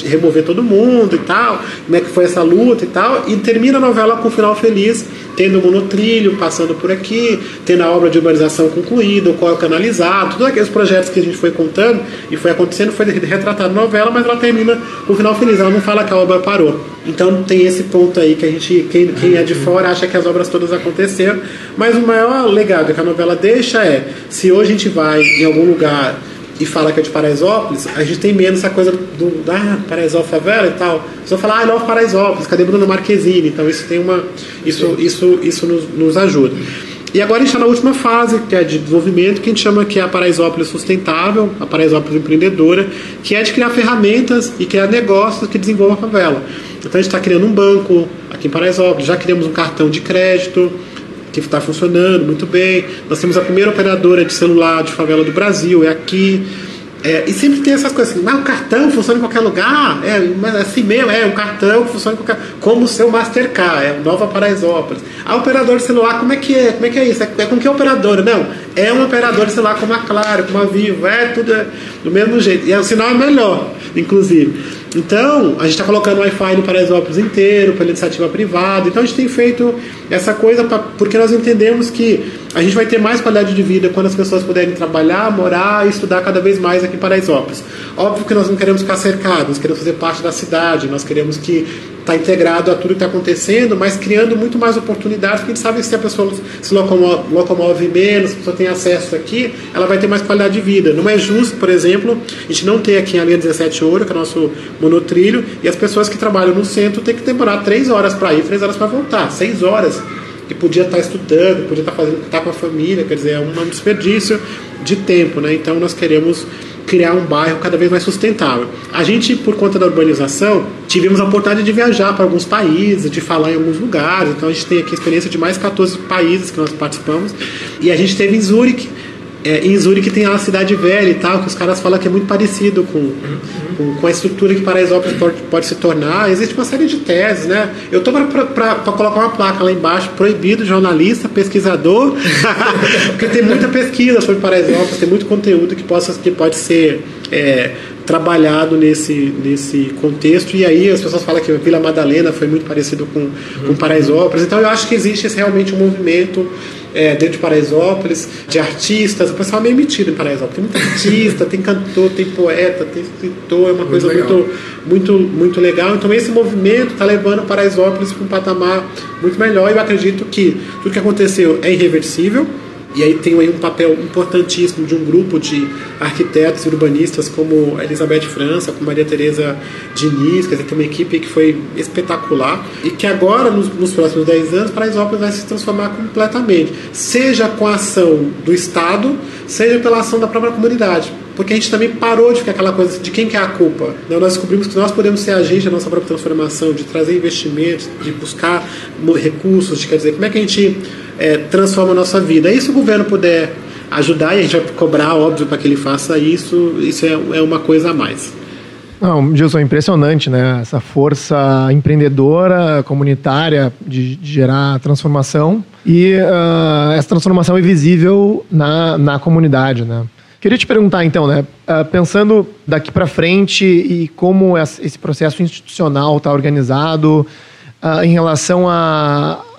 remover todo mundo e tal, como é que foi essa luta e tal, e termina a novela com um final feliz, tendo o monotrilho passando por aqui, tendo a obra de urbanização concluída, o qual canalizado, todos aqueles projetos que a gente foi contando e foi acontecendo, foi retratado na novela, mas ela termina um final feliz, ela não fala que a obra parou. Então tem esse ponto aí que a gente, quem, quem é de fora acha que as obras todas aconteceram, mas o maior legado que a novela deixa é, se hoje a gente vai em algum lugar e fala que é de Paraisópolis, a gente tem menos essa coisa do ah, Paraisópolis favela e tal. Só falar, ah, Nova Paraisópolis, cadê Bruno Marquezine? Então isso tem uma. Isso, isso, isso nos, nos ajuda. E agora a gente está na última fase, que é de desenvolvimento, que a gente chama que é a Paraisópolis Sustentável, a Paraisópolis Empreendedora, que é de criar ferramentas e criar negócios que desenvolvam a favela. Então a gente está criando um banco aqui em Paraisópolis, já criamos um cartão de crédito, que está funcionando muito bem. Nós temos a primeira operadora de celular de favela do Brasil, é aqui. É, e sempre tem essas coisas assim, mas o cartão funciona em qualquer lugar, é, mas assim mesmo, é, um cartão funciona em qualquer como o seu Mastercard, é Nova Paraisópolis. A operadora de celular, como é que é? Como é que é isso? É, é com que operadora? Não, é um operador de celular como a Claro, como a Vivo, é tudo é, do mesmo jeito. E o sinal é melhor, inclusive. Então, a gente está colocando Wi-Fi no Paraisópolis inteiro, pela iniciativa privada. Então, a gente tem feito essa coisa pra, porque nós entendemos que a gente vai ter mais qualidade de vida quando as pessoas puderem trabalhar, morar e estudar cada vez mais aqui em Paraisópolis. Óbvio que nós não queremos ficar cercados, queremos fazer parte da cidade, nós queremos que está integrado a tudo que está acontecendo, mas criando muito mais oportunidades, porque a gente sabe que se a pessoa se locomove, locomove menos, se a pessoa tem acesso aqui, ela vai ter mais qualidade de vida. Não é justo, por exemplo, a gente não ter aqui a linha 17 Ouro, que é o nosso monotrilho, e as pessoas que trabalham no centro têm que demorar três horas para ir, três horas para voltar, seis horas que podia estar tá estudando, podia estar tá fazendo, estar tá com a família, quer dizer, é um desperdício de tempo, né? Então nós queremos criar um bairro cada vez mais sustentável. A gente, por conta da urbanização, tivemos a oportunidade de viajar para alguns países, de falar em alguns lugares. Então a gente tem aqui a experiência de mais 14 países que nós participamos. E a gente teve em Zurique, é, em Zurique tem a cidade velha e tal, que os caras falam que é muito parecido com, com, com, a estrutura que Paraisópolis pode, pode se tornar. Existe uma série de teses, né? Eu estou para colocar uma placa lá embaixo, proibido jornalista, pesquisador, porque tem muita pesquisa sobre Paraisópolis, tem muito conteúdo que, possa, que pode ser é, trabalhado nesse, nesse contexto. E aí as pessoas falam que a Vila Madalena foi muito parecido com, com Paraisópolis. Então eu acho que existe realmente um movimento é, dentro de Paraisópolis, de artistas. O pessoal é meio metido em Paraisópolis. Tem muito artista, tem cantor, tem poeta, tem escritor, é uma muito coisa muito, muito, muito legal. Então esse movimento está levando Paraisópolis para um patamar muito melhor. E eu acredito que tudo que aconteceu é irreversível e aí tem aí um papel importantíssimo de um grupo de arquitetos e urbanistas como Elizabeth França, como Maria Tereza Diniz, quer dizer, tem uma equipe que foi espetacular e que agora, nos, nos próximos 10 anos, Paraisópolis vai se transformar completamente, seja com a ação do Estado, seja pela ação da própria comunidade porque a gente também parou de ficar aquela coisa de quem que é a culpa. Não, nós descobrimos que nós podemos ser agentes da nossa própria transformação, de trazer investimentos, de buscar recursos, de quer dizer, como é que a gente é, transforma a nossa vida. E se o governo puder ajudar, e a gente vai cobrar, óbvio, para que ele faça isso, isso é, é uma coisa a mais.
Não, Gilson, é impressionante, né? Essa força empreendedora, comunitária de, de gerar transformação e uh, essa transformação é visível na, na comunidade, né? Queria te perguntar então, né? Uh, pensando daqui para frente e como esse processo institucional está organizado uh, em relação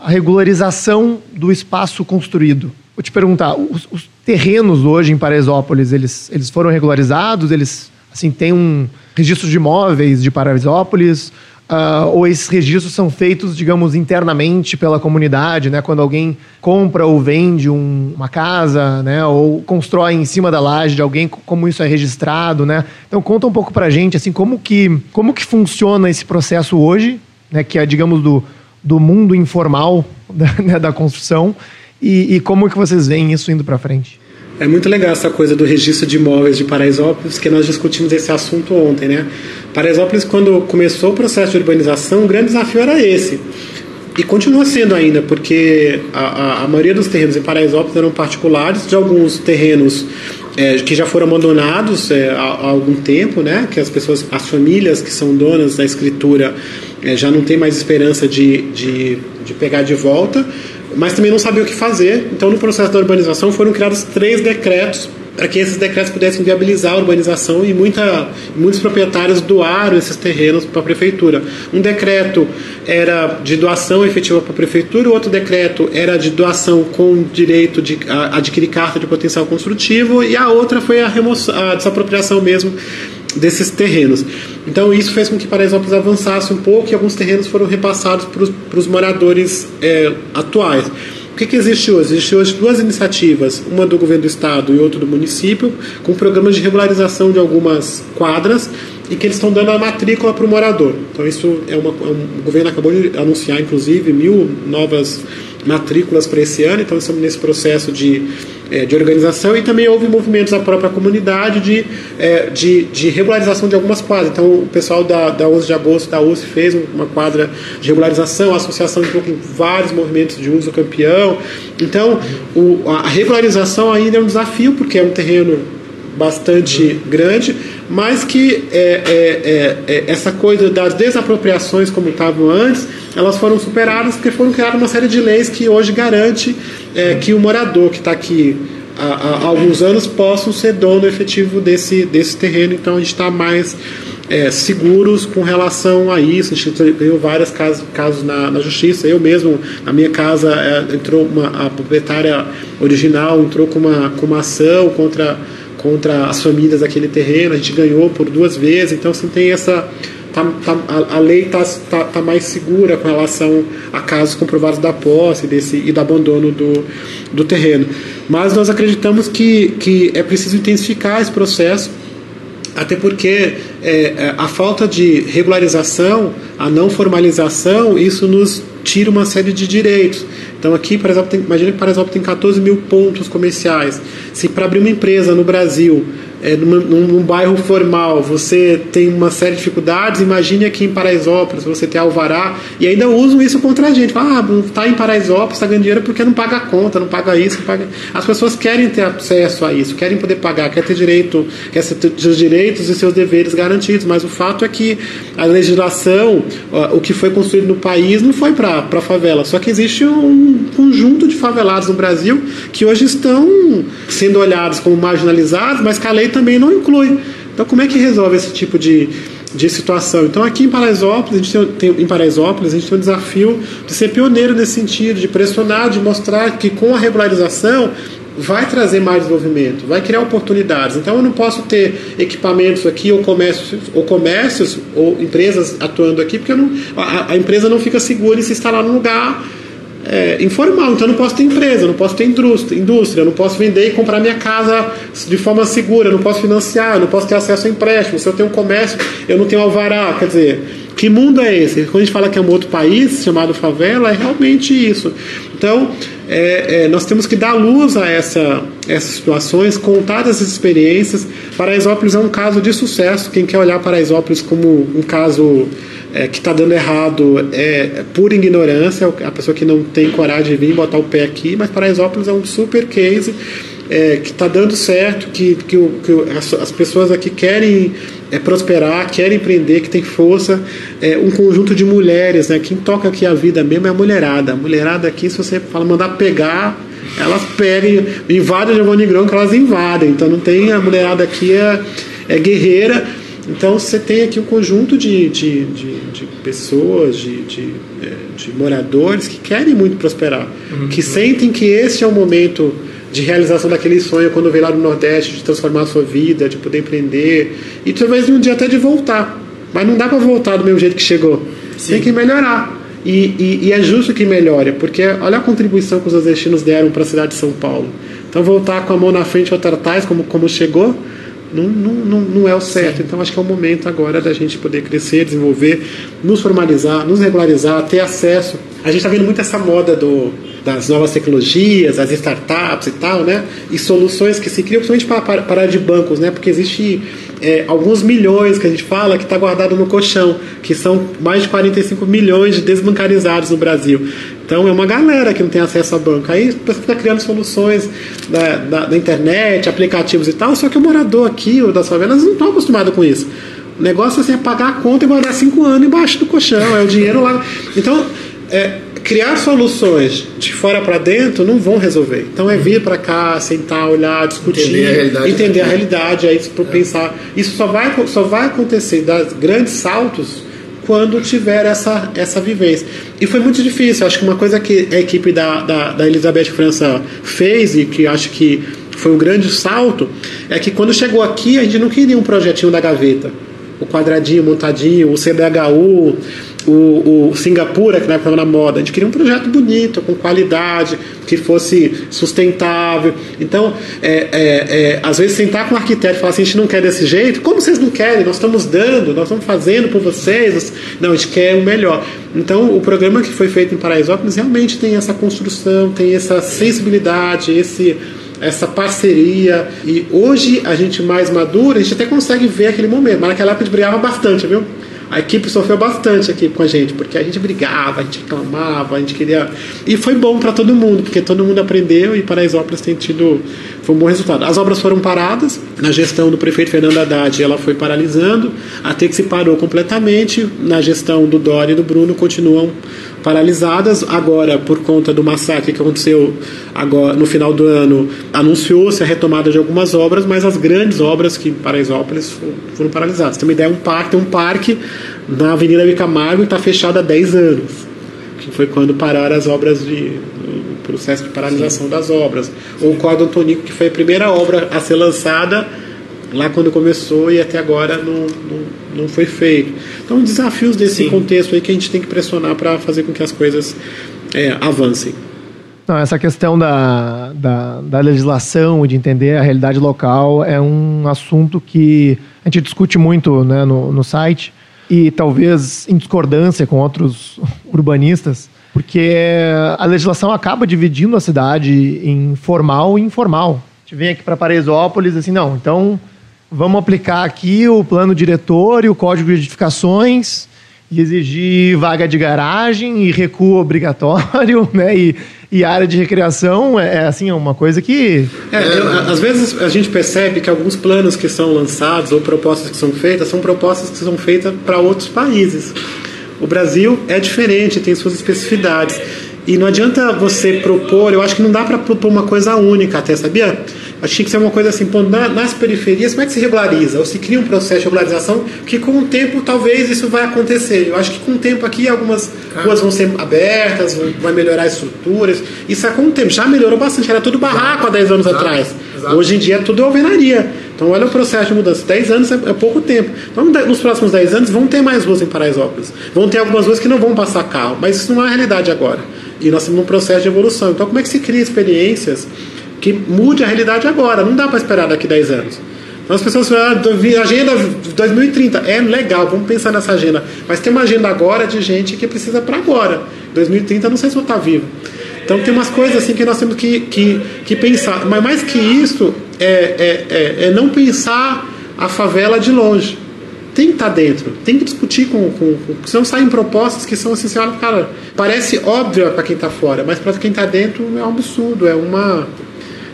à regularização do espaço construído. Vou te perguntar, os, os, terrenos hoje em Paraisópolis, eles, eles foram regularizados? Eles, assim, têm um registro de imóveis de Paraisópolis? Uh, ou esses registros são feitos, digamos, internamente pela comunidade, né? Quando alguém compra ou vende um, uma casa, né? Ou constrói em cima da laje de alguém, como isso é registrado, né? Então conta um pouco pra gente, assim, como que, como que funciona esse processo hoje, né? Que é, digamos, do, do mundo informal da, né? da construção e, e como que vocês veem isso indo para frente?
É muito legal essa coisa do registro de imóveis de Paraisópolis, que nós discutimos esse assunto ontem, né? Paraisópolis, quando começou o processo de urbanização, o grande desafio era esse. E continua sendo ainda, porque a, a, a maioria dos terrenos em Paraisópolis eram particulares, de alguns terrenos é, que já foram abandonados é, há, há, algum tempo, né? Que as pessoas, as famílias que são donas da escritura é, já não tem mais esperança de, de, de pegar de volta mas também não sabia o que fazer. Então, no processo da urbanização, foram criados três decretos para que esses decretos pudessem viabilizar a urbanização e muita, muitos proprietários doaram esses terrenos para a prefeitura. Um decreto era de doação efetiva para a prefeitura, o outro decreto era de doação com direito de adquirir carta de potencial construtivo e a outra foi a, remoção, a desapropriação mesmo desses terrenos. Então isso fez com que Paraisópolis avançasse um pouco e alguns terrenos foram repassados para os moradores é, atuais. O que, que, existe hoje? Existe hoje duas iniciativas, uma do governo do estado e outra do município, com programas de regularização de algumas quadras e que eles estão dando a matrícula para o morador. Então isso é uma, é o governo acabou de anunciar, inclusive, mil novas matrículas para esse ano, então estamos nesse processo de, é, de organização e também houve movimentos da própria comunidade de, é, de, de, regularização de algumas quadras. Então o pessoal da, da 11 de agosto da USP fez uma quadra de regularização, a associação entrou com vários movimentos de uso campeão. Então o, a regularização ainda é um desafio, porque é um terreno bastante grande, mas que é, é, é, é essa coisa das desapropriações como estavam antes, elas foram superadas porque foram criadas uma série de leis que hoje garante é, que o morador que está aqui há, há, alguns anos possa ser dono efetivo desse, desse terreno, então a gente está mais é, seguros com relação a isso. A gente ganhou vários casos, casos na, na justiça. Eu mesmo, na minha casa, entrou uma, a proprietária original entrou com uma, com uma ação contra contra as famílias daquele terreno, a gente ganhou por duas vezes, então assim, tem essa. Tá, tá, a, a, lei está tá, tá mais segura com relação a casos comprovados da posse desse, e do abandono do, do terreno. Mas nós acreditamos que, que é preciso intensificar esse processo, até porque é, é a falta de regularização, a não formalização, isso nos tira uma série de direitos. Então aqui, por exemplo, tem, imagina que Paraisópolis tem 14 mil pontos comerciais. Se para abrir uma empresa no Brasil é, num, bairro formal você tem uma série de dificuldades, imagine aqui em Paraisópolis, você tem alvará, e ainda usam isso contra a gente. Ah, está em Paraisópolis, está ganhando dinheiro porque não paga a conta, não paga isso, não paga... As pessoas querem ter acesso a isso, querem poder pagar, querem ter direito, querem ter seus direitos e seus deveres garantidos, mas o fato é que a legislação, o que foi construído no país, não foi para a favela, só que existe um conjunto de favelados no Brasil que hoje estão sendo olhados como marginalizados, mas que a lei também não inclui. Então, como é que resolve esse tipo de, de situação? Então, aqui em Paraisópolis, a gente tem, tem, em Paraisópolis, a gente tem um desafio de ser pioneiro nesse sentido, de pressionar, de mostrar que com a regularização vai trazer mais desenvolvimento, vai criar oportunidades. Então eu não posso ter equipamentos aqui ou comércios ou comércios ou empresas atuando aqui porque não, a, a, empresa não fica segura em se instalar num lugar é, informal. Então eu não posso ter empresa, eu não posso ter indústria, eu não posso vender e comprar minha casa de forma segura, eu não posso financiar, eu não posso ter acesso a empréstimo. Se eu tenho um comércio, eu não tenho alvará. Quer dizer, que mundo é esse? Quando a gente fala que é um outro país chamado favela, é realmente isso. Então, é, é, nós temos que dar luz a essa, essas situações, contar essas experiências. Paraisópolis é um caso de sucesso. Quem quer olhar Paraisópolis como um caso é, que está dando errado é pura ignorância, a pessoa que não tem coragem de vir botar o pé aqui, mas Paraisópolis é um super case é, que está dando certo, que, que, que as, as, pessoas aqui querem é, prosperar, querem empreender, que tem força. É, um conjunto de mulheres, né? Quem toca aqui a vida mesmo é a mulherada. A mulherada aqui, se você fala, mandar pegar, elas pegam, invadem o Giovanni Grão, que elas invadem. Então não tem, a mulherada aqui é, é guerreira então você tem aqui um conjunto de, de, de, de pessoas, de, de, é, de, moradores que querem muito prosperar, uhum. que sentem que esse é o momento de realização daquele sonho quando vem lá no Nordeste, de transformar a sua vida, de poder empreender e talvez um dia até de voltar. Mas não dá para voltar do mesmo jeito que chegou. Sim. Tem que melhorar. E, e, e, é justo que melhore, porque olha a contribuição que os destinos deram para a cidade de São Paulo. Então voltar com a mão na frente ao atrás, como, como chegou, não, não, não é o certo. Sim. Então acho que é o momento agora da gente poder crescer, desenvolver, nos formalizar, nos regularizar, ter acesso. A gente está vendo muito essa moda do, das novas tecnologias, as startups e tal, né? E soluções que se criam principalmente para parar de bancos, né? Porque existe é, alguns milhões que a gente fala que está guardado no colchão, que são mais de 45 milhões de desbancarizados no Brasil. Então é uma galera que não tem acesso a banco. Aí você fica criando soluções da, da, da, internet, aplicativos e tal, só que o morador aqui, ou das favelas, não estão acostumados com isso. O negócio assim, é pagar a conta e guardar cinco anos embaixo do colchão, é o dinheiro lá. Então, é, criar soluções de fora para dentro não vão resolver. Então é vir para cá, sentar, olhar, discutir, entender a realidade, entender a realidade aí por é. pensar. Isso só vai, só vai acontecer, dar grandes saltos quando tiver essa, essa vivência. E foi muito difícil. Acho que uma coisa que a equipe da, da, da Elizabeth França fez e que acho que foi um grande salto é que quando chegou aqui a gente não queria um projetinho da gaveta o quadradinho montadinho, o CDHU, o, o Singapura, que na época estava na moda. A gente queria um projeto bonito, com qualidade, que fosse sustentável. Então, é, é, é, às vezes, sentar com o arquiteto e falar assim: a gente não quer desse jeito, como vocês não querem? Nós estamos dando, nós estamos fazendo por vocês. Não, a gente quer o melhor. Então, o programa que foi feito em Paraisópolis realmente tem essa construção, tem essa sensibilidade, esse essa parceria. E hoje a gente mais madura, a gente até consegue ver aquele momento, mas naquela época a gente brigava bastante, viu? A equipe sofreu bastante aqui com a gente, porque a gente brigava, a gente reclamava, a gente queria. E foi bom para todo mundo, porque todo mundo aprendeu e Paraisópolis tem tido. Foi um bom resultado. As obras foram paradas, na gestão do prefeito Fernando Haddad, ela foi paralisando, até que se parou completamente. Na gestão do Dória e do Bruno, continuam paralisadas. Agora, por conta do massacre que aconteceu agora no final do ano, anunciou-se a retomada de algumas obras, mas as grandes obras que em Paraisópolis foram paralisadas. Tem uma ideia, um parque, tem um parque na Avenida Bicamargo e está fechado há 10 anos, que foi quando pararam as obras de o processo de paralisação Sim. das obras. Ou o Código Antonico, que foi a primeira obra a ser lançada lá quando começou e até agora não, não, não foi feito. Então, desafios desse Sim. contexto aí que a gente tem que pressionar para fazer com que as coisas é, avancem.
Não, essa questão da, da, da, legislação e de entender a realidade local é um assunto que a gente discute muito né, no, no site e talvez em discordância com outros urbanistas, porque a legislação acaba dividindo a cidade em formal e informal. A gente vem aqui para Paraisópolis assim, não, então vamos aplicar aqui o plano diretor e o código de edificações e exigir vaga de garagem e recuo obrigatório, né? E, e área de recreação é, é assim é uma coisa que
é, eu, às vezes a gente percebe que alguns planos que são lançados ou propostas que são feitas são propostas que são feitas para outros países. O Brasil é diferente, tem suas especificidades. E não adianta você propor, eu acho que não dá para propor uma coisa única até, sabia? Acho que tinha que ser uma coisa assim, na, nas periferias, como é que se regulariza? Ou se cria um processo de regularização que com o tempo talvez isso vai acontecer. Eu acho que com o tempo aqui algumas ruas vão ser abertas, vai melhorar as estruturas. Isso é com o tempo. Já melhorou bastante, era tudo barraco há 10 anos Exato. atrás. Exato. Hoje em dia é tudo alvenaria. Então olha o processo de mudança. 10 anos é, é pouco tempo. Então nos próximos 10 anos vão ter mais ruas em Paraisópolis. Vão ter algumas ruas que não vão passar carro, mas isso não é a realidade agora. E nós estamos num processo de evolução. Então como é que se cria experiências que mude a realidade agora. Não dá para esperar daqui 10 anos. Então as pessoas falam, ah, agenda 2030. É legal, vamos pensar nessa agenda. Mas tem uma agenda agora de gente que precisa para agora. 2030 não sei se vou estar vivo. Então tem umas coisas assim que nós temos que, que, que pensar. Mas mais que isso, é, é, é, é não pensar a favela de longe. Tem que estar dentro, tem que discutir com. com, com senão saem propostas que são assim, você olha, cara, parece óbvio para quem está fora, mas para quem está dentro é um absurdo, é uma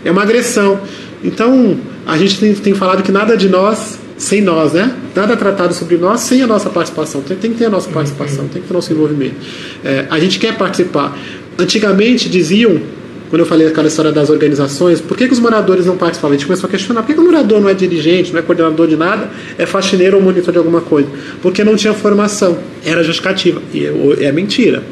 é uma agressão. Então, a gente tem, tem falado que nada de nós sem nós, né? Nada tratado sobre nós sem a nossa participação. Tem, tem que ter a nossa participação, tem que ter o nosso envolvimento. É, a gente quer participar. Antigamente diziam, quando eu falei aquela história das organizações, por que, que os moradores não participavam? A gente começou a questionar, por que, que o morador não é dirigente, não é coordenador de nada, é faxineiro ou monitor de alguma coisa? Porque não tinha formação, era justificativa. E é, é mentira.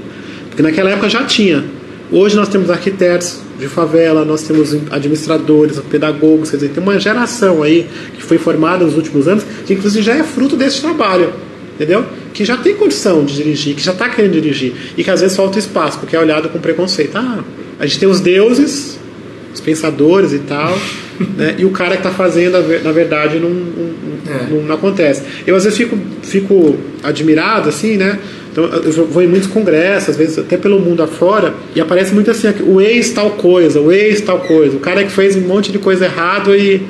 Porque naquela época já tinha. Hoje nós temos arquitetos de favela, nós temos administradores, pedagogos, quer dizer, tem uma geração aí que foi formada nos últimos anos que inclusive já é fruto desse trabalho. entendeu? Que já tem condição de dirigir, que já está querendo dirigir e que às vezes falta espaço porque é olhado com preconceito. Ah, a gente tem os deuses, os pensadores e tal, né? E o cara que está fazendo, na verdade, não, não, é. não, acontece. Eu às vezes fico, fico admirado, assim, né? Então, eu vou em muitos congressos, às vezes até pelo mundo afora, e aparece muito assim, o ex tal coisa, o ex tal coisa, o cara que fez um monte de coisa errado e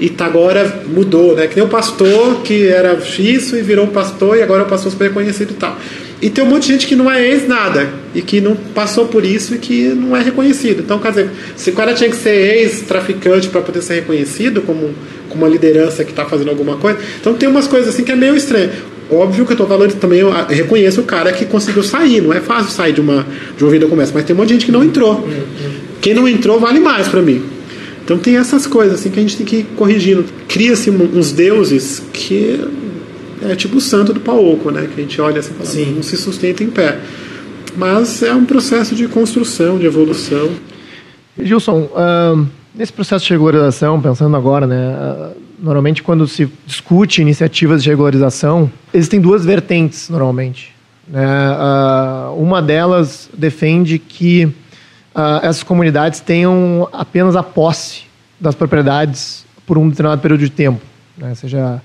e tá agora mudou, né? Que nem o pastor que era X e virou pastor e agora é o pastor super reconhecido e tal. E tem um monte de gente que não é ex nada e que não passou por isso e que não é reconhecido. Então, quer dizer, se o cara tinha que ser ex-traficante para poder ser reconhecido como, como uma liderança que está fazendo alguma coisa, então tem umas coisas assim que é meio estranho. Óbvio que eu estou valorizando também, eu reconheço o cara que conseguiu sair, não é fácil sair de uma, de uma vida como essa, mas tem um monte de gente que não entrou. Quem não entrou vale mais para mim. Então tem essas coisas assim que a gente tem que ir corrigindo. Cria-se uns deuses que é tipo o santo do Paoco, né? Que a gente olha assim fala, não se sustenta em pé. Mas é um processo de construção, de evolução.
Gilson, uh, nesse processo de regularização, pensando agora, né? Uh, normalmente quando se discute iniciativas de regularização, existem duas vertentes normalmente. Né? Uh, uma delas defende que uh, essas comunidades tenham apenas a posse das propriedades por um determinado período de tempo, né? seja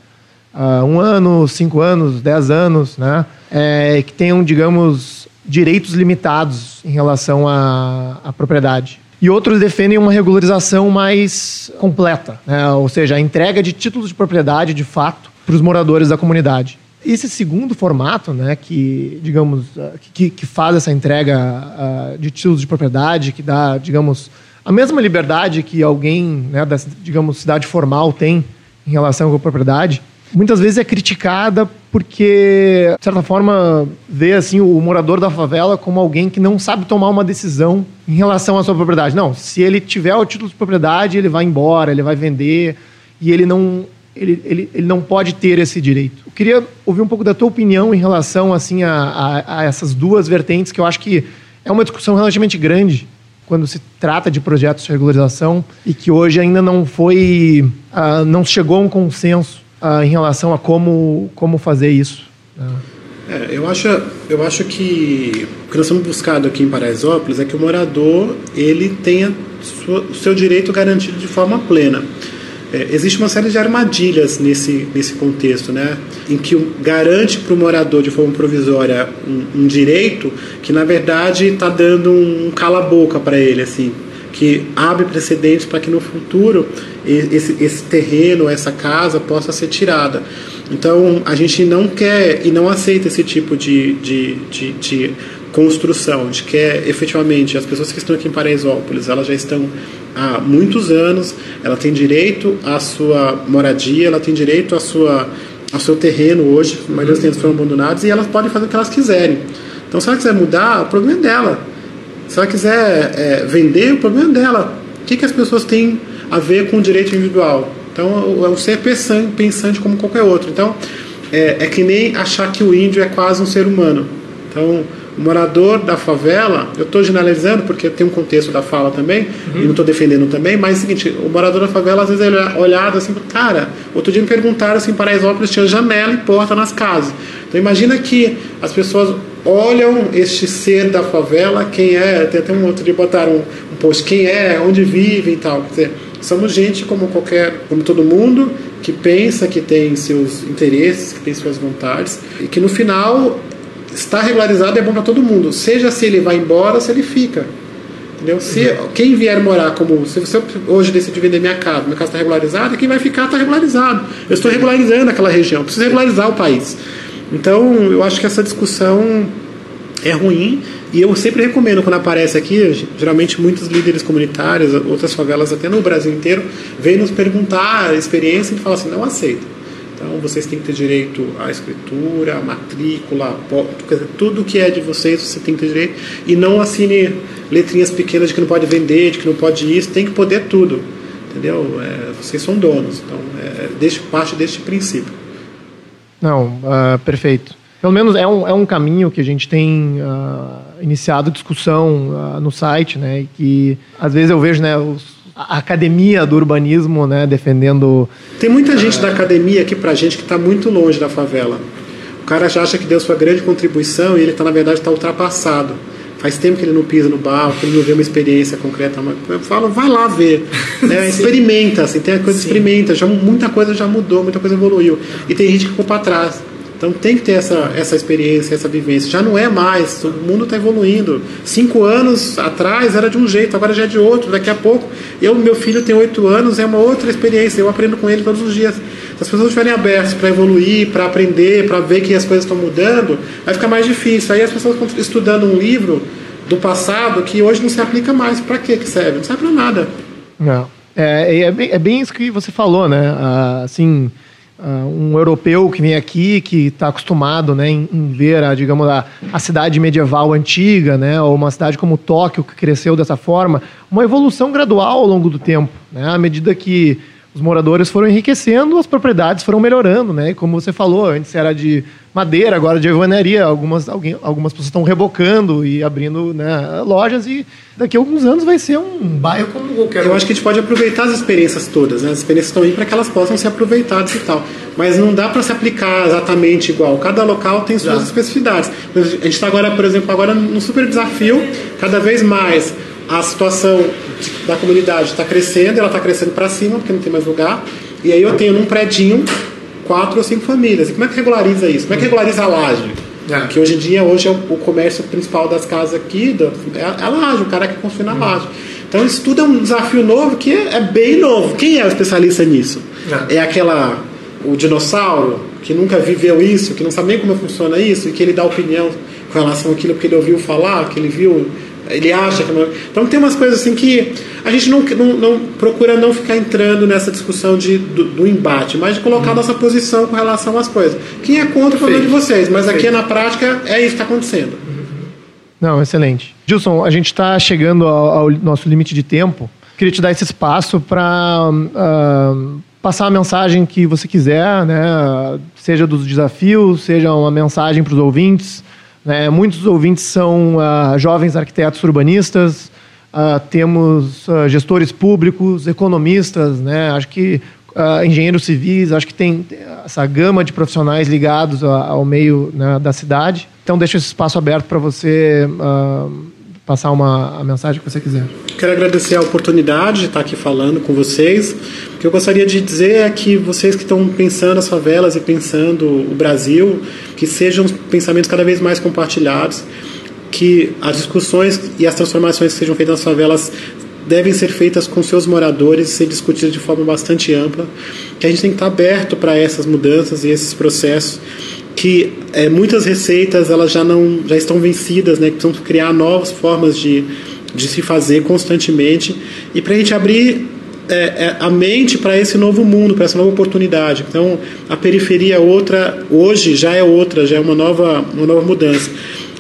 uh, um ano, cinco anos, dez anos, né? É, que tenham, digamos, direitos limitados em relação à, à propriedade. E outros defendem uma regularização mais completa, né? ou seja, a entrega de títulos de propriedade de fato para os moradores da comunidade. Esse segundo formato, né, que, digamos, ah, que, que faz essa entrega uh, de títulos de propriedade, que dá, digamos, a mesma liberdade que alguém, né, da, digamos, cidade formal tem em relação a propriedade, muitas vezes é criticada porque, de certa forma, vê assim o morador da favela como alguém que não sabe tomar uma decisão em relação à sua propriedade. Não, se ele tiver o título de propriedade, ele vai embora, ele vai vender e ele não ele, ele, ele não pode ter esse direito. Eu queria ouvir um pouco da tua opinião em relação assim a, a, a essas duas vertentes que eu acho que é uma discussão relativamente grande quando se trata de projetos de regularização e que hoje ainda não foi, uh, não chegou a um consenso uh, em relação a como, como fazer isso. Né?
É, eu, acho, eu acho que o que nós estamos buscando aqui em Paraisópolis é que o morador ele tenha o seu direito garantido de forma plena. É, existe uma série de armadilhas nesse, nesse contexto, né? em que garante para o morador de forma provisória um, um direito que, na verdade, está dando um cala-boca para ele, assim, que abre precedentes para que no futuro esse, esse terreno, essa casa possa ser tirada. Então, a gente não quer e não aceita esse tipo de, de, de, de construção, de que é, efetivamente as pessoas que estão aqui em Paraisópolis, elas já estão há muitos anos, ela tem direito à sua moradia, ela tem direito à sua, ao seu terreno hoje, a maioria dos terrenos foram abandonados, e elas podem fazer o que elas quiserem. Então, se ela quiser mudar, o problema é dela. Se ela quiser é, vender, o problema é dela. O que, que as pessoas têm a ver com o direito individual? Então, é o ser pensante, pensante como qualquer outro. Então, é, é que nem achar que o índio é quase um ser humano. Então, o morador da favela, eu estou generalizando porque tem um contexto da fala também, uhum. e não estou defendendo também, mas é o seguinte, o morador da favela às vezes ele é olhado assim, cara, outro dia me perguntaram assim, Paraisópolis tinha janela e porta nas casas. Então imagina que as pessoas olham este ser da favela, quem é, tem até um outro dia botaram um, um post, quem é, onde vive e tal. Quer dizer, somos gente como qualquer, como todo mundo, que pensa que tem seus interesses, que tem suas vontades, e que no final está regularizado é bom para todo mundo, seja se ele vai embora ou se ele fica. Entendeu? Se uhum. quem vier morar como se você hoje decidir vender minha casa, minha casa está regularizada, quem vai ficar está regularizado. Eu estou regularizando aquela região, preciso regularizar o país. Então, eu acho que essa discussão é ruim e eu sempre recomendo quando aparece aqui, geralmente muitos líderes comunitários, outras favelas até no Brasil inteiro, vêm nos perguntar a experiência e falam assim, não aceita então vocês têm que ter direito à escritura, à matrícula, tudo que é de vocês você tem que ter direito e não assine letrinhas pequenas de que não pode vender, de que não pode isso, tem que poder tudo, entendeu? É, vocês são donos, então é, deixe parte deste princípio.
Não, uh, perfeito. Pelo menos é um, é um caminho que a gente tem uh, iniciado discussão uh, no site, né? E que às vezes eu vejo, né, os a academia do urbanismo, né, defendendo.
Tem muita gente da academia aqui pra gente que está muito longe da favela. o cara já acha que deu sua grande contribuição e ele está, na verdade, está ultrapassado. Faz tempo que ele não pisa no barco, que ele não vê uma experiência concreta. Mas eu falo, vai lá ver. Né? experimenta, assim, tem a coisa, Sim. experimenta. Já, muita coisa já mudou, muita coisa evoluiu. E tem gente que ficou para trás. Então tem que ter essa, essa experiência, essa vivência. Já não é mais, o mundo está evoluindo. Cinco anos atrás era de um jeito, agora já é de outro. Daqui a pouco, eu, meu filho tem oito anos, é uma outra experiência. Eu aprendo com ele todos os dias. Se as pessoas estiverem abertas para evoluir, para aprender, para ver que as coisas estão mudando, vai ficar mais difícil. Aí as pessoas estão estudando um livro do passado que hoje não se aplica mais. Para que serve? Não serve para nada.
Não. É, é, bem, é bem isso que você falou, né? Ah, assim Uh, um europeu que vem aqui, que está acostumado né, em, em, ver, a, digamos, a, a, cidade medieval antiga, né, ou uma cidade como Tóquio, que cresceu dessa forma, uma evolução gradual ao longo do tempo. Né, à medida que os moradores foram enriquecendo, as propriedades foram melhorando, né? Como você falou, antes era de madeira, agora de alvenaria. Algumas, alguém, algumas pessoas estão rebocando e abrindo né, lojas e daqui a alguns anos vai ser um bairro como qualquer
Eu acho que a gente pode aproveitar as experiências todas, né? As experiências estão aí para que elas possam ser aproveitadas e tal. Mas não dá para se aplicar exatamente igual. Cada local tem suas especificidades. A gente está agora, por exemplo, agora num super desafio, cada vez mais a situação da comunidade está crescendo, ela está crescendo para cima, porque não tem mais lugar. E aí eu tenho num predinho quatro ou cinco famílias. E como é que regulariza isso? Como é que regulariza a laje? É. Que hoje em dia hoje é o, comércio principal das casas aqui, do, é, a, é a laje, o cara que construir na laje. Então isso tudo é um desafio novo que é, é bem novo. Quem é o especialista nisso? É. é aquela o dinossauro que nunca viveu isso, que não sabe nem como funciona isso, e que ele dá opinião com relação àquilo porque ele ouviu falar, que ele viu ele acha que não... Então tem umas coisas assim que a gente não, não, não procura não ficar entrando nessa discussão de, do, do embate, mas de colocar hum. nossa posição com relação às coisas. Quem é contra o problema de vocês, mas aqui na prática é isso que está acontecendo.
Não, excelente. Gilson, a gente está chegando ao, ao, nosso limite de tempo. Queria te dar esse espaço para uh, ah, passar a mensagem que você quiser, né? seja dos desafios, seja uma mensagem para os ouvintes. Né? Muitos ouvintes são uh, jovens arquitetos urbanistas, uh, temos uh, gestores públicos, economistas, né? acho que engenheiros civis, acho que tem essa gama de profissionais ligados ao meio né, da cidade. Então, deixo esse espaço aberto para você passar uma, a mensagem que você quiser.
Quero agradecer a oportunidade de estar aqui falando com vocês. O que eu gostaria de dizer é que vocês que estão pensando as favelas e pensando o Brasil, que sejam pensamentos cada vez mais compartilhados, que as discussões e as transformações que sejam feitas nas favelas devem ser feitas com seus moradores e ser discutidas de forma bastante ampla, que a gente tem que estar aberto para essas mudanças e esses processos que é, muitas receitas elas já não já estão vencidas, né? Precisam criar novas formas de, de se fazer constantemente e para a gente abrir é, é, a mente para esse novo mundo, para essa nova oportunidade. Então, a periferia outra hoje já é outra, já é uma nova, uma nova mudança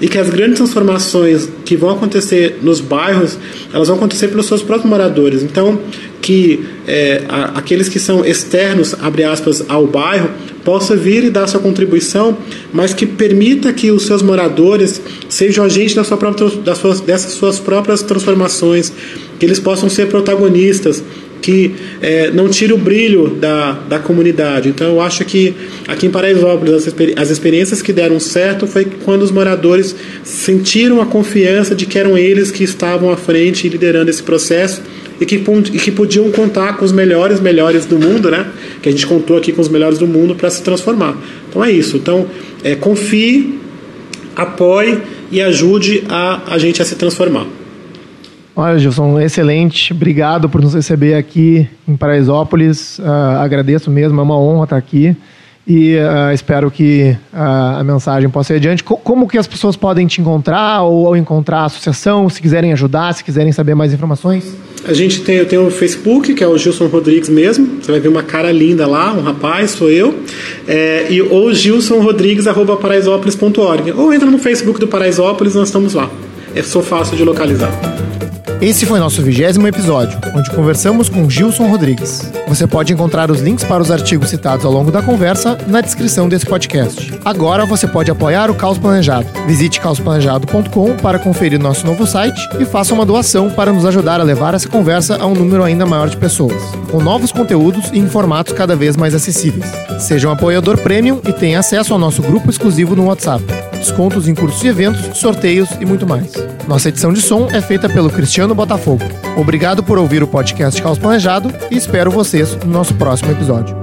e que as grandes transformações que vão acontecer nos bairros, elas vão acontecer pelos seus próprios moradores. Então, que é, a, aqueles que são externos, abre aspas, ao bairro, possa vir e dar sua contribuição, mas que permita que os seus moradores sejam agentes da sua própria, das suas, dessas suas próprias transformações, que eles possam ser protagonistas, que é, não tire o brilho da, da comunidade. Então, eu acho que aqui em Paraisópolis, as, as experiências que deram certo foi quando os moradores sentiram a confiança de que eram eles que estavam à frente e liderando esse processo e que, e que podiam contar com os melhores, melhores do mundo, né? Que a gente contou aqui com os melhores do mundo para se transformar. Então é isso. Então, é, confie, apoie e ajude a, a gente a se transformar.
Olha, Gilson, excelente. Obrigado por nos receber aqui em Paraisópolis. Uh, agradeço mesmo, é uma honra estar aqui e uh, espero que uh, a mensagem possa ir adiante. Co como que as pessoas podem te encontrar ou, ou, encontrar a associação, se quiserem ajudar, se quiserem saber mais informações?
A gente tem, tem o Facebook, que é o Gilson Rodrigues mesmo. Você vai ver uma cara linda lá, um rapaz, sou eu. É, e, ou gilsonrodrigues.paraisópolis.org. Ou entra no Facebook do Paraisópolis, nós estamos lá. É só fácil de localizar.
Esse foi nosso vigésimo episódio, onde conversamos com Gilson Rodrigues. Você pode encontrar os links para os artigos citados ao longo da conversa na descrição desse podcast. Agora você pode apoiar o Caos Planejado. Visite caosplanejado.com para conferir nosso novo site e faça uma doação para nos ajudar a levar essa conversa a um número ainda maior de pessoas, com novos conteúdos e em formatos cada vez mais acessíveis. Seja um apoiador premium e tenha acesso ao nosso grupo exclusivo no WhatsApp descontos em cursos e eventos, sorteios e muito mais. Nossa edição de som é feita pelo Cristiano Botafogo. Obrigado por ouvir o podcast Caos Planejado e espero vocês no nosso próximo episódio.